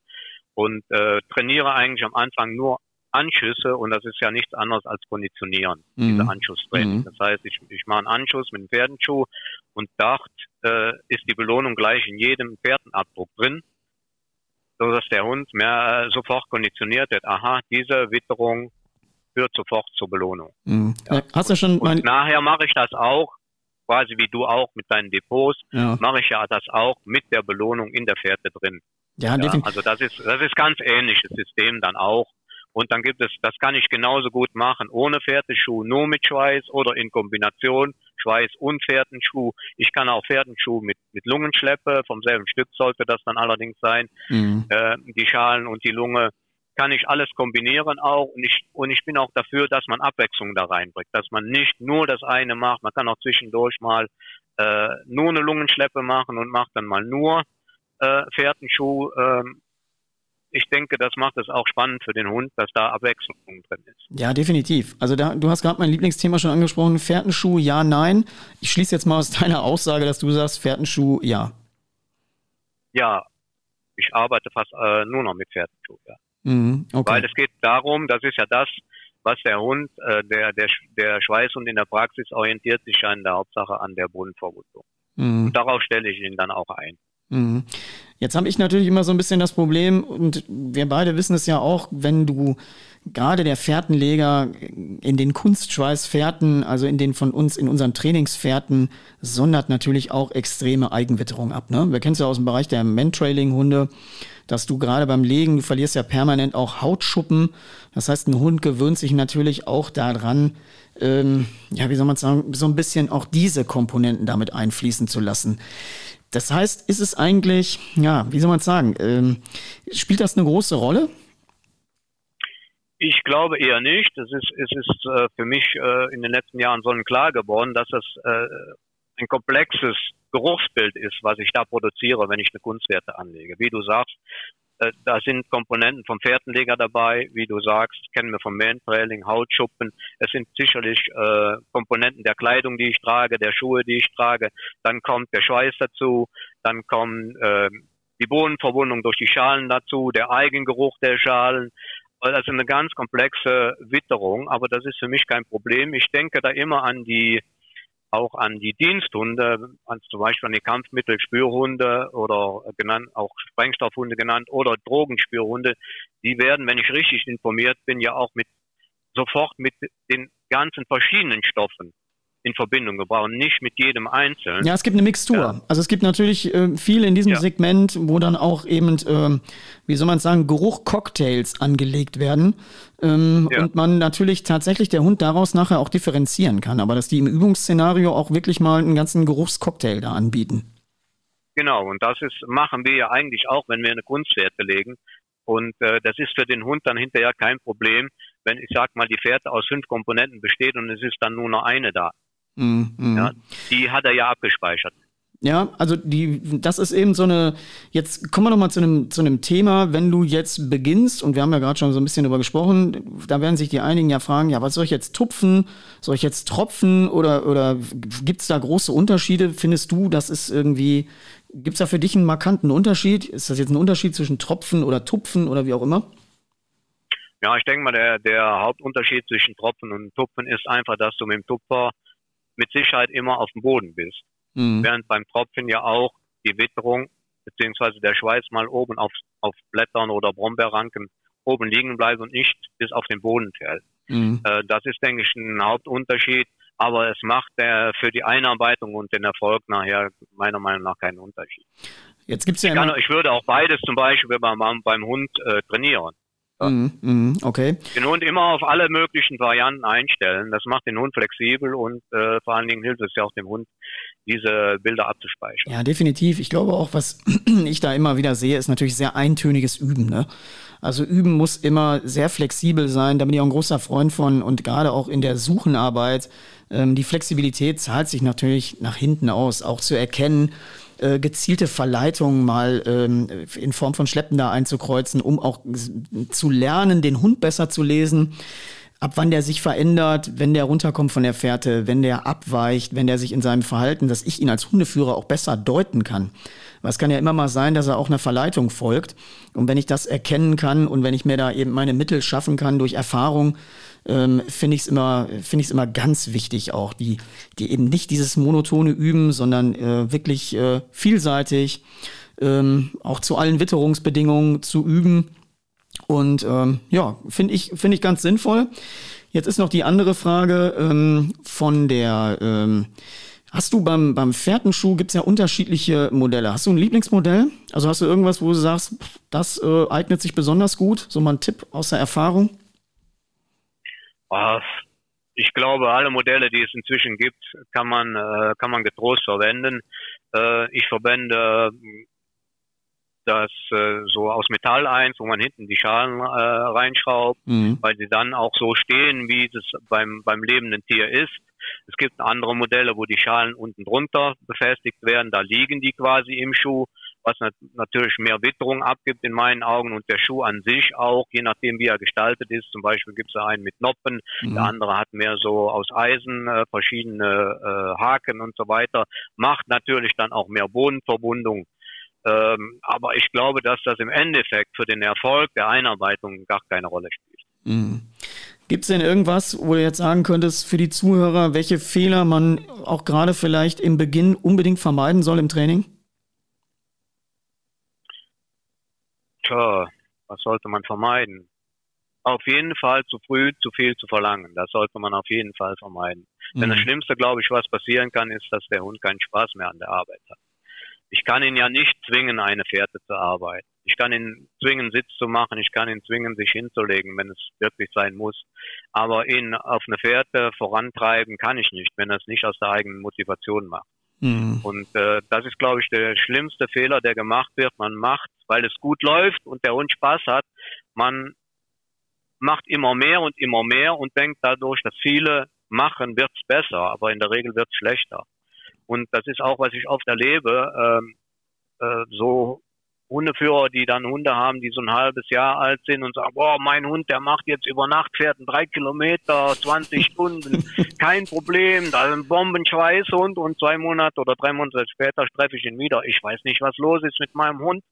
und äh, trainiere eigentlich am Anfang nur Anschüsse und das ist ja nichts anderes als Konditionieren, mhm. diese Anschusstraining. Mhm. Das heißt, ich, ich mache einen Anschuss mit dem Pferdenschuh und dort äh, ist die Belohnung gleich in jedem Pferdenabdruck drin, so dass der Hund mehr äh, sofort konditioniert wird. Aha, diese Witterung führt sofort zur Belohnung. Mhm. Ja. Hast du schon und nachher mache ich das auch, quasi wie du auch mit deinen Depots, ja. mache ich ja das auch mit der Belohnung in der Fährte drin. Ja, ja also das ist das ist ganz ähnliches System dann auch. Und dann gibt es, das kann ich genauso gut machen, ohne Pferdenschuh, nur mit Schweiß oder in Kombination Schweiß und Pferdenschuh. Ich kann auch Pferdenschuh mit, mit Lungenschleppe, vom selben Stück sollte das dann allerdings sein, mhm. äh, die Schalen und die Lunge kann ich alles kombinieren auch und ich, und ich bin auch dafür, dass man Abwechslung da reinbringt, dass man nicht nur das eine macht, man kann auch zwischendurch mal äh, nur eine Lungenschleppe machen und macht dann mal nur äh, Pferdenschuh. Ähm, ich denke, das macht es auch spannend für den Hund, dass da Abwechslung drin ist. Ja, definitiv. Also da, du hast gerade mein Lieblingsthema schon angesprochen, Pferdenschuh, ja, nein. Ich schließe jetzt mal aus deiner Aussage, dass du sagst, Pferdenschuh, ja. Ja, ich arbeite fast äh, nur noch mit Pferdenschuh, ja. Mhm, okay. Weil es geht darum, das ist ja das, was der Hund, äh, der, der, der Schweißhund in der Praxis orientiert sich ja in der Hauptsache an der Bodenverwundung. Mhm. Und darauf stelle ich ihn dann auch ein. Mhm. Jetzt habe ich natürlich immer so ein bisschen das Problem, und wir beide wissen es ja auch, wenn du gerade der Fährtenleger in den Kunstschweißfährten, also in den von uns, in unseren Trainingsfährten, sondert natürlich auch extreme Eigenwitterung ab. Ne? Wir kennen es ja aus dem Bereich der Mantrailing-Hunde dass du gerade beim Legen, du verlierst ja permanent auch Hautschuppen. Das heißt, ein Hund gewöhnt sich natürlich auch daran, ähm, ja, wie soll man sagen, so ein bisschen auch diese Komponenten damit einfließen zu lassen. Das heißt, ist es eigentlich, ja, wie soll man sagen, ähm, spielt das eine große Rolle? Ich glaube eher nicht. Es ist, es ist äh, für mich äh, in den letzten Jahren sonnenklar geworden, dass das äh, ein komplexes Geruchsbild ist, was ich da produziere, wenn ich eine Kunstwerte anlege. Wie du sagst, äh, da sind Komponenten vom Pferdenleger dabei, wie du sagst, kennen wir vom Mantrailing, Hautschuppen. Es sind sicherlich äh, Komponenten der Kleidung, die ich trage, der Schuhe, die ich trage. Dann kommt der Schweiß dazu, dann kommen äh, die Bodenverwundung durch die Schalen dazu, der Eigengeruch der Schalen. Also eine ganz komplexe Witterung, aber das ist für mich kein Problem. Ich denke da immer an die auch an die Diensthunde, an zum Beispiel an die Kampfmittelspürhunde oder genannt, auch Sprengstoffhunde genannt oder Drogenspürhunde, die werden, wenn ich richtig informiert bin, ja auch mit sofort mit den ganzen verschiedenen Stoffen in Verbindung gebracht, nicht mit jedem Einzelnen. Ja, es gibt eine Mixtur. Ja. Also es gibt natürlich äh, viel in diesem ja. Segment, wo dann auch eben, äh, wie soll man sagen, Geruch-Cocktails angelegt werden. Ähm, ja. Und man natürlich tatsächlich der Hund daraus nachher auch differenzieren kann. Aber dass die im Übungsszenario auch wirklich mal einen ganzen Geruchscocktail da anbieten. Genau, und das ist, machen wir ja eigentlich auch, wenn wir eine Kunstfährte legen. Und äh, das ist für den Hund dann hinterher kein Problem, wenn ich sag mal, die Fährte aus fünf Komponenten besteht und es ist dann nur noch eine da. Mhm. Ja, die hat er ja abgespeichert. Ja, also die, das ist eben so eine, jetzt kommen wir nochmal zu einem, zu einem Thema, wenn du jetzt beginnst, und wir haben ja gerade schon so ein bisschen darüber gesprochen, da werden sich die einigen ja fragen, ja, was soll ich jetzt tupfen, soll ich jetzt tropfen oder, oder gibt es da große Unterschiede? Findest du, das ist irgendwie, gibt es da für dich einen markanten Unterschied? Ist das jetzt ein Unterschied zwischen Tropfen oder Tupfen oder wie auch immer? Ja, ich denke mal, der, der Hauptunterschied zwischen Tropfen und Tupfen ist einfach, dass du mit dem Tupfer mit Sicherheit immer auf dem Boden bist. Mhm. Während beim Tropfen ja auch die Witterung beziehungsweise der Schweiß mal oben auf, auf Blättern oder Brombeerranken oben liegen bleibt und nicht bis auf den Boden fällt. Mhm. Äh, das ist, denke ich, ein Hauptunterschied. Aber es macht äh, für die Einarbeitung und den Erfolg nachher meiner Meinung nach keinen Unterschied. Jetzt gibt's ja ich, kann, ich würde auch beides zum Beispiel beim, beim Hund äh, trainieren. Mhm, mhm, okay. Den Hund immer auf alle möglichen Varianten einstellen. Das macht den Hund flexibel und äh, vor allen Dingen hilft es ja auch dem Hund, diese Bilder abzuspeichern. Ja, definitiv. Ich glaube auch, was ich da immer wieder sehe, ist natürlich sehr eintöniges Üben. Ne? Also Üben muss immer sehr flexibel sein. Da bin ich auch ein großer Freund von und gerade auch in der Suchenarbeit. Ähm, die Flexibilität zahlt sich natürlich nach hinten aus, auch zu erkennen, äh, gezielte Verleitungen mal ähm, in Form von Schleppen da einzukreuzen, um auch zu lernen, den Hund besser zu lesen. Ab wann der sich verändert, wenn der runterkommt von der Fährte, wenn der abweicht, wenn der sich in seinem Verhalten, dass ich ihn als Hundeführer auch besser deuten kann. Weil es kann ja immer mal sein, dass er auch einer Verleitung folgt. Und wenn ich das erkennen kann und wenn ich mir da eben meine Mittel schaffen kann durch Erfahrung, ähm, finde ich es immer, finde immer ganz wichtig auch, die, die eben nicht dieses monotone üben, sondern äh, wirklich äh, vielseitig, ähm, auch zu allen Witterungsbedingungen zu üben. Und ähm, ja, finde ich, finde ich ganz sinnvoll. Jetzt ist noch die andere Frage ähm, von der, ähm, hast du beim, beim Fährtenschuh, gibt es ja unterschiedliche Modelle. Hast du ein Lieblingsmodell? Also hast du irgendwas, wo du sagst, das äh, eignet sich besonders gut? So mal ein Tipp aus der Erfahrung? Ah, ich glaube, alle Modelle, die es inzwischen gibt, kann man, äh, kann man getrost verwenden. Äh, ich verwende das äh, so aus Metall eins, wo man hinten die Schalen reinschraubt, mhm. weil sie dann auch so stehen, wie es beim, beim lebenden Tier ist. Es gibt andere Modelle, wo die Schalen unten drunter befestigt werden, da liegen die quasi im Schuh was natürlich mehr Witterung abgibt in meinen Augen und der Schuh an sich auch, je nachdem wie er gestaltet ist. Zum Beispiel gibt es einen mit Noppen, mhm. der andere hat mehr so aus Eisen äh, verschiedene äh, Haken und so weiter. Macht natürlich dann auch mehr Bodenverbundung. Ähm, aber ich glaube, dass das im Endeffekt für den Erfolg der Einarbeitung gar keine Rolle spielt. Mhm. Gibt es denn irgendwas, wo du jetzt sagen könntest für die Zuhörer, welche Fehler man auch gerade vielleicht im Beginn unbedingt vermeiden soll im Training? Tja, was sollte man vermeiden? Auf jeden Fall zu früh zu viel zu verlangen. Das sollte man auf jeden Fall vermeiden. Mhm. Denn das mhm. Schlimmste, glaube ich, was passieren kann, ist, dass der Hund keinen Spaß mehr an der Arbeit hat. Ich kann ihn ja nicht zwingen, eine Fährte zu arbeiten. Ich kann ihn zwingen, Sitz zu machen. Ich kann ihn zwingen, sich hinzulegen, wenn es wirklich sein muss. Aber ihn auf eine Fährte vorantreiben kann ich nicht, wenn er es nicht aus der eigenen Motivation macht. Mhm. Und äh, das ist, glaube ich, der schlimmste Fehler, der gemacht wird. Man macht, weil es gut läuft und der Hund Spaß hat, man macht immer mehr und immer mehr und denkt dadurch, dass viele machen, wird's besser, aber in der Regel wird's schlechter. Und das ist auch, was ich oft erlebe, ähm, äh, so Hundeführer, die dann Hunde haben, die so ein halbes Jahr alt sind und sagen, boah, mein Hund, der macht jetzt über Nacht Nachtfährten drei Kilometer, 20 Stunden, kein Problem, da ist ein Bombenschweißhund und zwei Monate oder drei Monate später treffe ich ihn wieder. Ich weiß nicht, was los ist mit meinem Hund.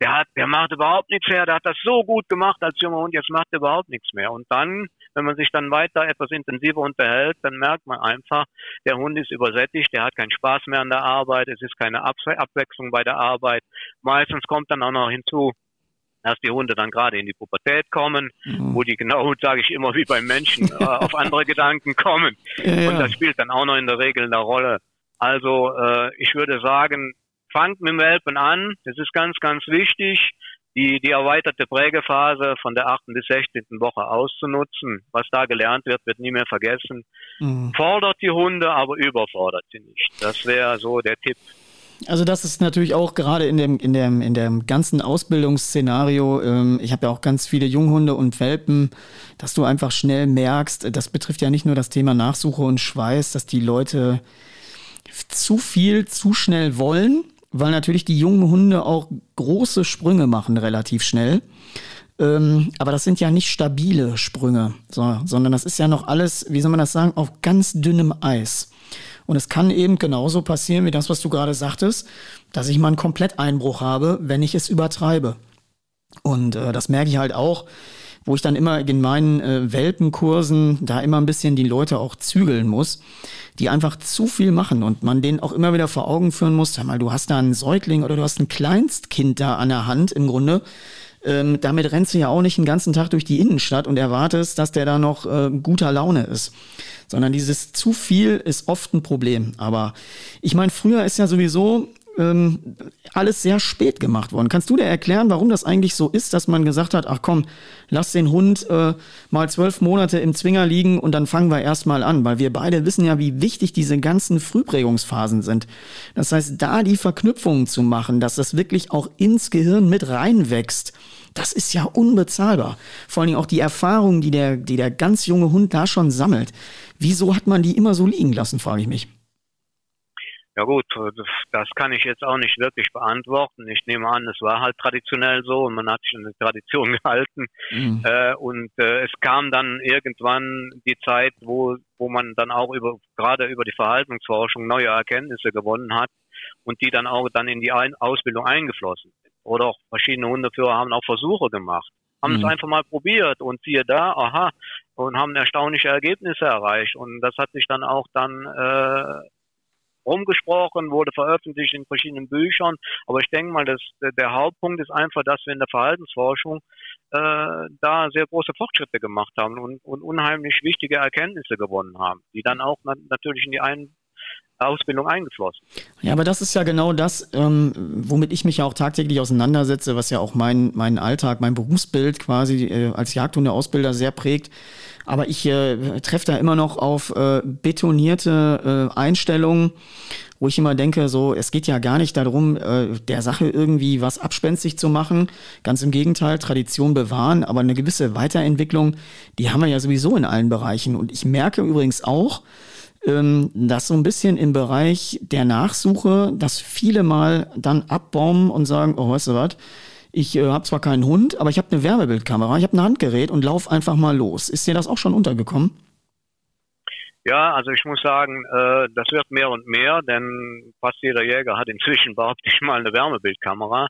Der hat, der macht überhaupt nichts mehr, der hat das so gut gemacht als junger Hund, jetzt macht er überhaupt nichts mehr. Und dann wenn man sich dann weiter etwas intensiver unterhält, dann merkt man einfach, der Hund ist übersättigt, der hat keinen Spaß mehr an der Arbeit, es ist keine Abwechslung bei der Arbeit. Meistens kommt dann auch noch hinzu, dass die Hunde dann gerade in die Pubertät kommen, mhm. wo die genau, sage ich immer wie beim Menschen, äh, auf andere Gedanken kommen. Ja, ja. Und das spielt dann auch noch in der Regel eine Rolle. Also äh, ich würde sagen, fangt mit dem Welpen an, das ist ganz, ganz wichtig die, die erweiterte Prägephase von der 8. bis 16. Woche auszunutzen. Was da gelernt wird, wird nie mehr vergessen. Mhm. Fordert die Hunde, aber überfordert sie nicht. Das wäre so der Tipp. Also das ist natürlich auch gerade in dem, in dem, in dem ganzen Ausbildungsszenario, ähm, ich habe ja auch ganz viele Junghunde und Welpen, dass du einfach schnell merkst, das betrifft ja nicht nur das Thema Nachsuche und Schweiß, dass die Leute zu viel, zu schnell wollen, weil natürlich die jungen Hunde auch große Sprünge machen relativ schnell. Ähm, aber das sind ja nicht stabile Sprünge, so, sondern das ist ja noch alles, wie soll man das sagen, auf ganz dünnem Eis. Und es kann eben genauso passieren wie das, was du gerade sagtest, dass ich mal einen Kompletteinbruch habe, wenn ich es übertreibe. Und äh, das merke ich halt auch, wo ich dann immer in meinen äh, Welpenkursen da immer ein bisschen die Leute auch zügeln muss, die einfach zu viel machen und man denen auch immer wieder vor Augen führen muss, sag mal, du hast da einen Säugling oder du hast ein Kleinstkind da an der Hand im Grunde. Ähm, damit rennst du ja auch nicht den ganzen Tag durch die Innenstadt und erwartest, dass der da noch äh, guter Laune ist sondern dieses zu viel ist oft ein Problem. Aber ich meine, früher ist ja sowieso ähm, alles sehr spät gemacht worden. Kannst du dir erklären, warum das eigentlich so ist, dass man gesagt hat, ach komm, lass den Hund äh, mal zwölf Monate im Zwinger liegen und dann fangen wir erstmal an, weil wir beide wissen ja, wie wichtig diese ganzen Frühprägungsphasen sind. Das heißt, da die Verknüpfungen zu machen, dass das wirklich auch ins Gehirn mit reinwächst, das ist ja unbezahlbar. Vor allen Dingen auch die Erfahrungen, die der, die der ganz junge Hund da schon sammelt. Wieso hat man die immer so liegen lassen, frage ich mich. Ja gut, das kann ich jetzt auch nicht wirklich beantworten. Ich nehme an, es war halt traditionell so und man hat sich eine Tradition gehalten. Mhm. Äh, und äh, es kam dann irgendwann die Zeit, wo, wo man dann auch über, gerade über die Verhaltensforschung neue Erkenntnisse gewonnen hat und die dann auch dann in die Ein Ausbildung eingeflossen sind. Oder auch verschiedene Hundeführer haben auch Versuche gemacht haben mhm. es einfach mal probiert und siehe da, aha, und haben erstaunliche Ergebnisse erreicht. Und das hat sich dann auch dann äh, rumgesprochen, wurde veröffentlicht in verschiedenen Büchern. Aber ich denke mal, dass der Hauptpunkt ist einfach, dass wir in der Verhaltensforschung äh, da sehr große Fortschritte gemacht haben und, und unheimlich wichtige Erkenntnisse gewonnen haben, die dann auch natürlich in die einen Ausbildung eingeflossen. Ja, aber das ist ja genau das, ähm, womit ich mich ja auch tagtäglich auseinandersetze, was ja auch mein, mein Alltag, mein Berufsbild quasi äh, als Jagdhundeausbilder sehr prägt. Aber ich äh, treffe da immer noch auf äh, betonierte äh, Einstellungen, wo ich immer denke, so, es geht ja gar nicht darum, äh, der Sache irgendwie was abspenstig zu machen. Ganz im Gegenteil, Tradition bewahren, aber eine gewisse Weiterentwicklung, die haben wir ja sowieso in allen Bereichen. Und ich merke übrigens auch, dass so ein bisschen im Bereich der Nachsuche, dass viele mal dann abbaumen und sagen, oh, weißt du was, ich äh, habe zwar keinen Hund, aber ich habe eine Wärmebildkamera, ich habe ein Handgerät und lauf einfach mal los. Ist dir das auch schon untergekommen? Ja, also ich muss sagen, äh, das wird mehr und mehr, denn fast jeder Jäger hat inzwischen behaupte ich mal eine Wärmebildkamera.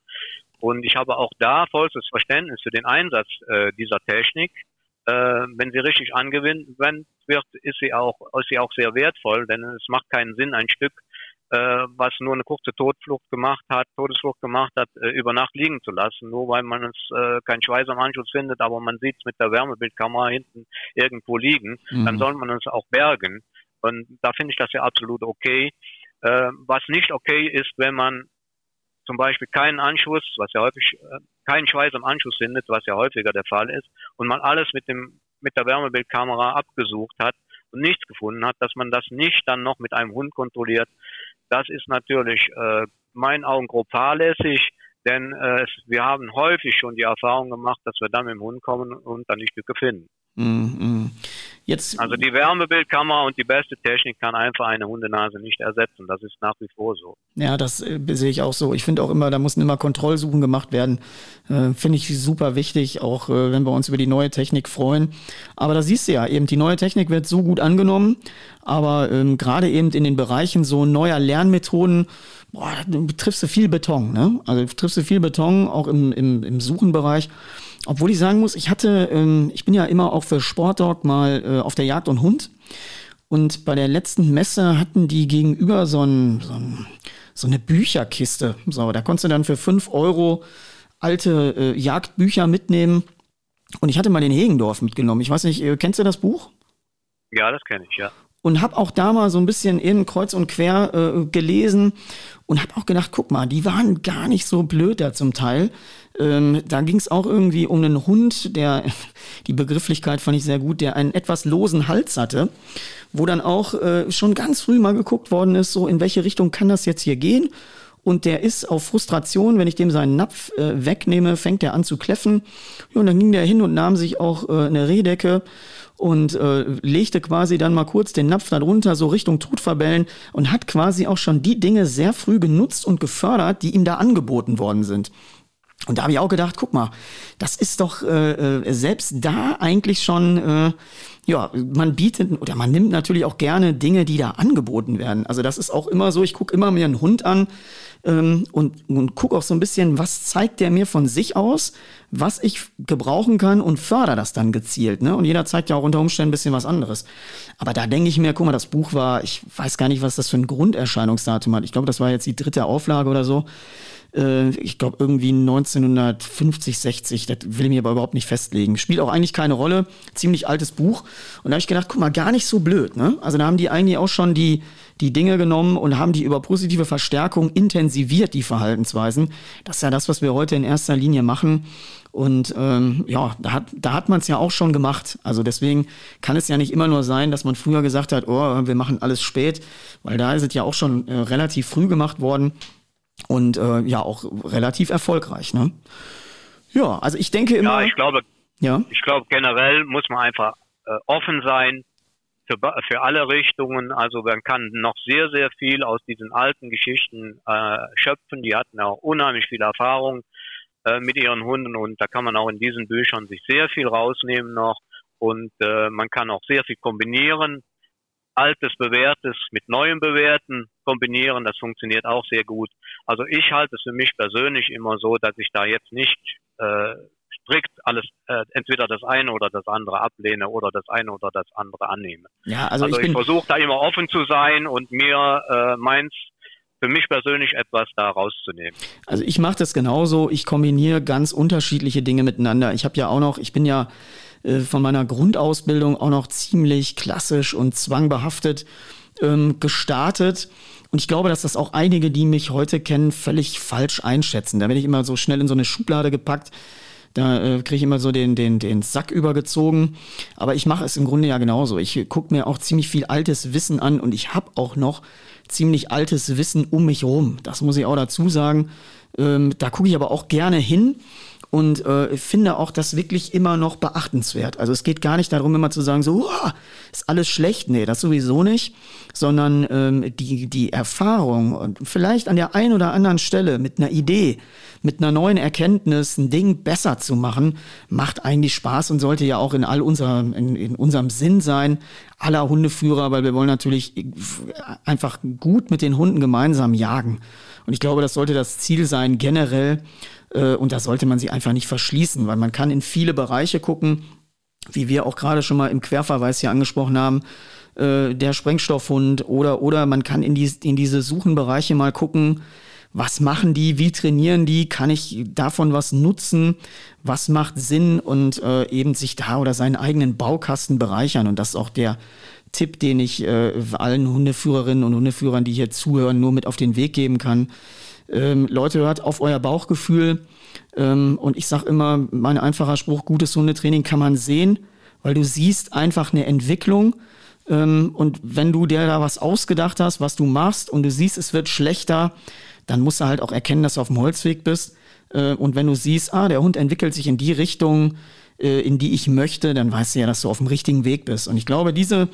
Und ich habe auch da vollstes Verständnis für den Einsatz äh, dieser Technik äh, wenn sie richtig angewendet wird, ist sie auch, ist sie auch sehr wertvoll, denn es macht keinen Sinn, ein Stück, äh, was nur eine kurze Todflucht gemacht hat, Todesflucht gemacht hat, äh, über Nacht liegen zu lassen, nur weil man es äh, keinen Schweiß am Anschluss findet, aber man sieht es mit der Wärmebildkamera hinten irgendwo liegen, mhm. dann soll man es auch bergen. Und da finde ich das ja absolut okay. Äh, was nicht okay ist, wenn man zum Beispiel keinen Anschluss, was ja häufig äh, keinen Schweiß am Anschluss findet, was ja häufiger der Fall ist, und man alles mit dem mit der Wärmebildkamera abgesucht hat und nichts gefunden hat, dass man das nicht dann noch mit einem Hund kontrolliert, das ist natürlich äh, meinen Augen grob fahrlässig, denn äh, wir haben häufig schon die Erfahrung gemacht, dass wir dann mit dem Hund kommen und dann die Stücke finden. Mm, mm. Jetzt, also die Wärmebildkamera und die beste Technik kann einfach eine Hundenase nicht ersetzen. Das ist nach wie vor so. Ja, das äh, sehe ich auch so. Ich finde auch immer, da müssen immer Kontrollsuchen gemacht werden. Äh, finde ich super wichtig, auch äh, wenn wir uns über die neue Technik freuen. Aber da siehst du ja eben, die neue Technik wird so gut angenommen, aber ähm, gerade eben in den Bereichen so neuer Lernmethoden, boah, triffst du viel Beton. Ne? Also triffst du viel Beton, auch im, im, im Suchenbereich. Obwohl ich sagen muss, ich hatte, ähm, ich bin ja immer auch für Sportdog mal äh, auf der Jagd und Hund. Und bei der letzten Messe hatten die gegenüber so, ein, so, ein, so eine Bücherkiste. So, da konntest du dann für fünf Euro alte äh, Jagdbücher mitnehmen. Und ich hatte mal den Hegendorf mitgenommen. Ich weiß nicht, äh, kennst du das Buch? Ja, das kenne ich, ja und habe auch da mal so ein bisschen in kreuz und quer äh, gelesen und habe auch gedacht, guck mal, die waren gar nicht so blöd da zum Teil. Ähm, da ging es auch irgendwie um einen Hund, der, die Begrifflichkeit fand ich sehr gut, der einen etwas losen Hals hatte, wo dann auch äh, schon ganz früh mal geguckt worden ist, so in welche Richtung kann das jetzt hier gehen. und der ist auf Frustration, wenn ich dem seinen Napf äh, wegnehme, fängt er an zu kläffen. Ja, und dann ging der hin und nahm sich auch äh, eine Rehdecke und äh, legte quasi dann mal kurz den Napf darunter, so Richtung Todverbellen und hat quasi auch schon die Dinge sehr früh genutzt und gefördert, die ihm da angeboten worden sind. Und da habe ich auch gedacht, guck mal, das ist doch äh, äh, selbst da eigentlich schon, äh, ja, man bietet oder man nimmt natürlich auch gerne Dinge, die da angeboten werden. Also das ist auch immer so, ich gucke immer mir einen Hund an ähm, und, und gucke auch so ein bisschen, was zeigt der mir von sich aus, was ich gebrauchen kann und fördere das dann gezielt. Ne? Und jeder zeigt ja auch unter Umständen ein bisschen was anderes. Aber da denke ich mir, guck mal, das Buch war, ich weiß gar nicht, was das für ein Grunderscheinungsdatum hat. Ich glaube, das war jetzt die dritte Auflage oder so äh, ich glaube irgendwie 1950, 60, das will ich mir aber überhaupt nicht festlegen. Spielt auch eigentlich keine Rolle, ziemlich altes Buch. Und da habe ich gedacht, guck mal, gar nicht so blöd. Ne? Also da haben die eigentlich auch schon die, die Dinge genommen und haben die über positive Verstärkung intensiviert, die Verhaltensweisen. Das ist ja das, was wir heute in erster Linie machen. Und ähm, ja, da hat, da hat man es ja auch schon gemacht. Also deswegen kann es ja nicht immer nur sein, dass man früher gesagt hat, oh, wir machen alles spät, weil da ist es ja auch schon äh, relativ früh gemacht worden und äh, ja auch relativ erfolgreich. Ne? Ja, also ich denke immer. Ja, ich glaube, ja? ich glaube generell muss man einfach äh, offen sein für, für alle Richtungen. Also man kann noch sehr, sehr viel aus diesen alten Geschichten äh, schöpfen. Die hatten auch unheimlich viel Erfahrung äh, mit ihren Hunden und da kann man auch in diesen Büchern sich sehr viel rausnehmen noch und äh, man kann auch sehr viel kombinieren altes Bewährtes mit neuem Bewährten kombinieren. Das funktioniert auch sehr gut. Also ich halte es für mich persönlich immer so, dass ich da jetzt nicht äh, strikt alles äh, entweder das eine oder das andere ablehne oder das eine oder das andere annehme. Ja, also, also ich, ich versuche da immer offen zu sein und mir äh, meins für mich persönlich etwas da rauszunehmen. Also ich mache das genauso. Ich kombiniere ganz unterschiedliche Dinge miteinander. Ich habe ja auch noch, ich bin ja äh, von meiner Grundausbildung auch noch ziemlich klassisch und zwangbehaftet ähm, gestartet. Und ich glaube, dass das auch einige, die mich heute kennen, völlig falsch einschätzen. Da werde ich immer so schnell in so eine Schublade gepackt. Da äh, kriege ich immer so den, den, den Sack übergezogen. Aber ich mache es im Grunde ja genauso. Ich gucke mir auch ziemlich viel altes Wissen an und ich habe auch noch ziemlich altes Wissen um mich rum. Das muss ich auch dazu sagen. Ähm, da gucke ich aber auch gerne hin und äh, finde auch das wirklich immer noch beachtenswert. Also es geht gar nicht darum, immer zu sagen, so, oh, ist alles schlecht. Nee, das sowieso nicht, sondern ähm, die, die Erfahrung vielleicht an der einen oder anderen Stelle mit einer Idee, mit einer neuen Erkenntnis ein Ding besser zu machen, macht eigentlich Spaß und sollte ja auch in all unserem, in, in unserem Sinn sein, aller Hundeführer, weil wir wollen natürlich einfach gut mit den Hunden gemeinsam jagen. Und ich glaube, das sollte das Ziel sein, generell und da sollte man sie einfach nicht verschließen, weil man kann in viele Bereiche gucken, wie wir auch gerade schon mal im Querverweis hier angesprochen haben, äh, der Sprengstoffhund oder, oder man kann in, die, in diese Suchenbereiche mal gucken, was machen die, wie trainieren die, kann ich davon was nutzen, was macht Sinn und äh, eben sich da oder seinen eigenen Baukasten bereichern. Und das ist auch der Tipp, den ich äh, allen Hundeführerinnen und Hundeführern, die hier zuhören, nur mit auf den Weg geben kann ähm, Leute, hört auf euer Bauchgefühl. Ähm, und ich sage immer, mein einfacher Spruch, gutes Hundetraining kann man sehen, weil du siehst einfach eine Entwicklung. Ähm, und wenn du dir da was ausgedacht hast, was du machst und du siehst, es wird schlechter, dann musst du halt auch erkennen, dass du auf dem Holzweg bist. Äh, und wenn du siehst, ah, der Hund entwickelt sich in die Richtung, äh, in die ich möchte, dann weißt du ja, dass du auf dem richtigen Weg bist. Und ich glaube, diese,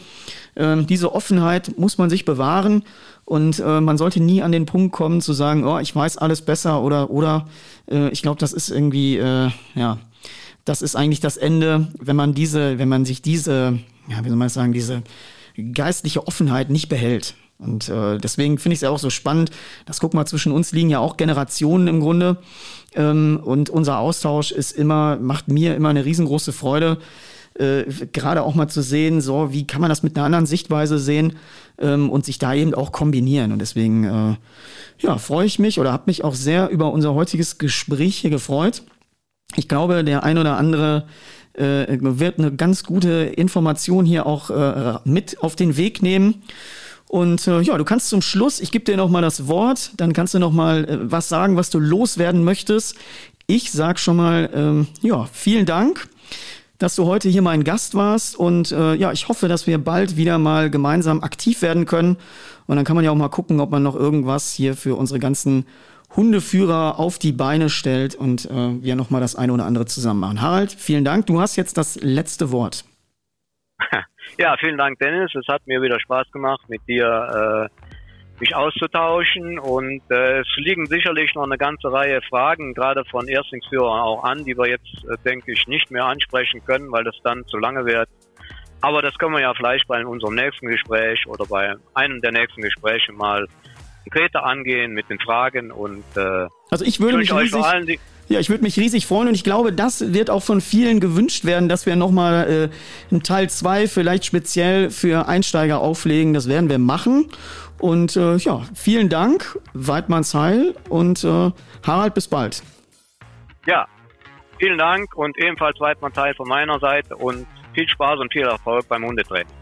äh, diese Offenheit muss man sich bewahren und äh, man sollte nie an den Punkt kommen zu sagen, oh, ich weiß alles besser oder oder äh, ich glaube, das ist irgendwie äh, ja, das ist eigentlich das Ende, wenn man diese, wenn man sich diese, ja, wie soll man sagen, diese geistliche Offenheit nicht behält. Und äh, deswegen finde ich es ja auch so spannend. Das guck mal, zwischen uns liegen ja auch Generationen im Grunde. Ähm, und unser Austausch ist immer, macht mir immer eine riesengroße Freude, äh, gerade auch mal zu sehen, so wie kann man das mit einer anderen Sichtweise sehen ähm, und sich da eben auch kombinieren. Und deswegen äh, ja, freue ich mich oder habe mich auch sehr über unser heutiges Gespräch hier gefreut. Ich glaube, der ein oder andere äh, wird eine ganz gute Information hier auch äh, mit auf den Weg nehmen. Und äh, ja, du kannst zum Schluss, ich gebe dir noch mal das Wort, dann kannst du noch mal äh, was sagen, was du loswerden möchtest. Ich sag schon mal, ähm, ja, vielen Dank. Dass du heute hier mein Gast warst. Und äh, ja, ich hoffe, dass wir bald wieder mal gemeinsam aktiv werden können. Und dann kann man ja auch mal gucken, ob man noch irgendwas hier für unsere ganzen Hundeführer auf die Beine stellt und äh, wir nochmal das eine oder andere zusammen machen. Harald, vielen Dank. Du hast jetzt das letzte Wort. Ja, vielen Dank, Dennis. Es hat mir wieder Spaß gemacht, mit dir äh, mich auszutauschen. Und äh, es liegen sicherlich noch eine ganze Reihe Fragen, gerade von Erstlingsführern auch an, die wir jetzt, äh, denke ich, nicht mehr ansprechen können, weil das dann zu lange wird. Aber das können wir ja vielleicht bei unserem nächsten Gespräch oder bei einem der nächsten Gespräche mal konkreter angehen mit den Fragen und äh, also ich würde mich riesig, ja, ich würde mich riesig freuen und ich glaube, das wird auch von vielen gewünscht werden, dass wir nochmal äh, einen Teil 2 vielleicht speziell für Einsteiger auflegen. Das werden wir machen. Und äh, ja, vielen Dank, Weidmanns Heil und äh, Harald, bis bald. Ja, vielen Dank und ebenfalls Weidmanns Heil von meiner Seite und viel Spaß und viel Erfolg beim Hundetraining.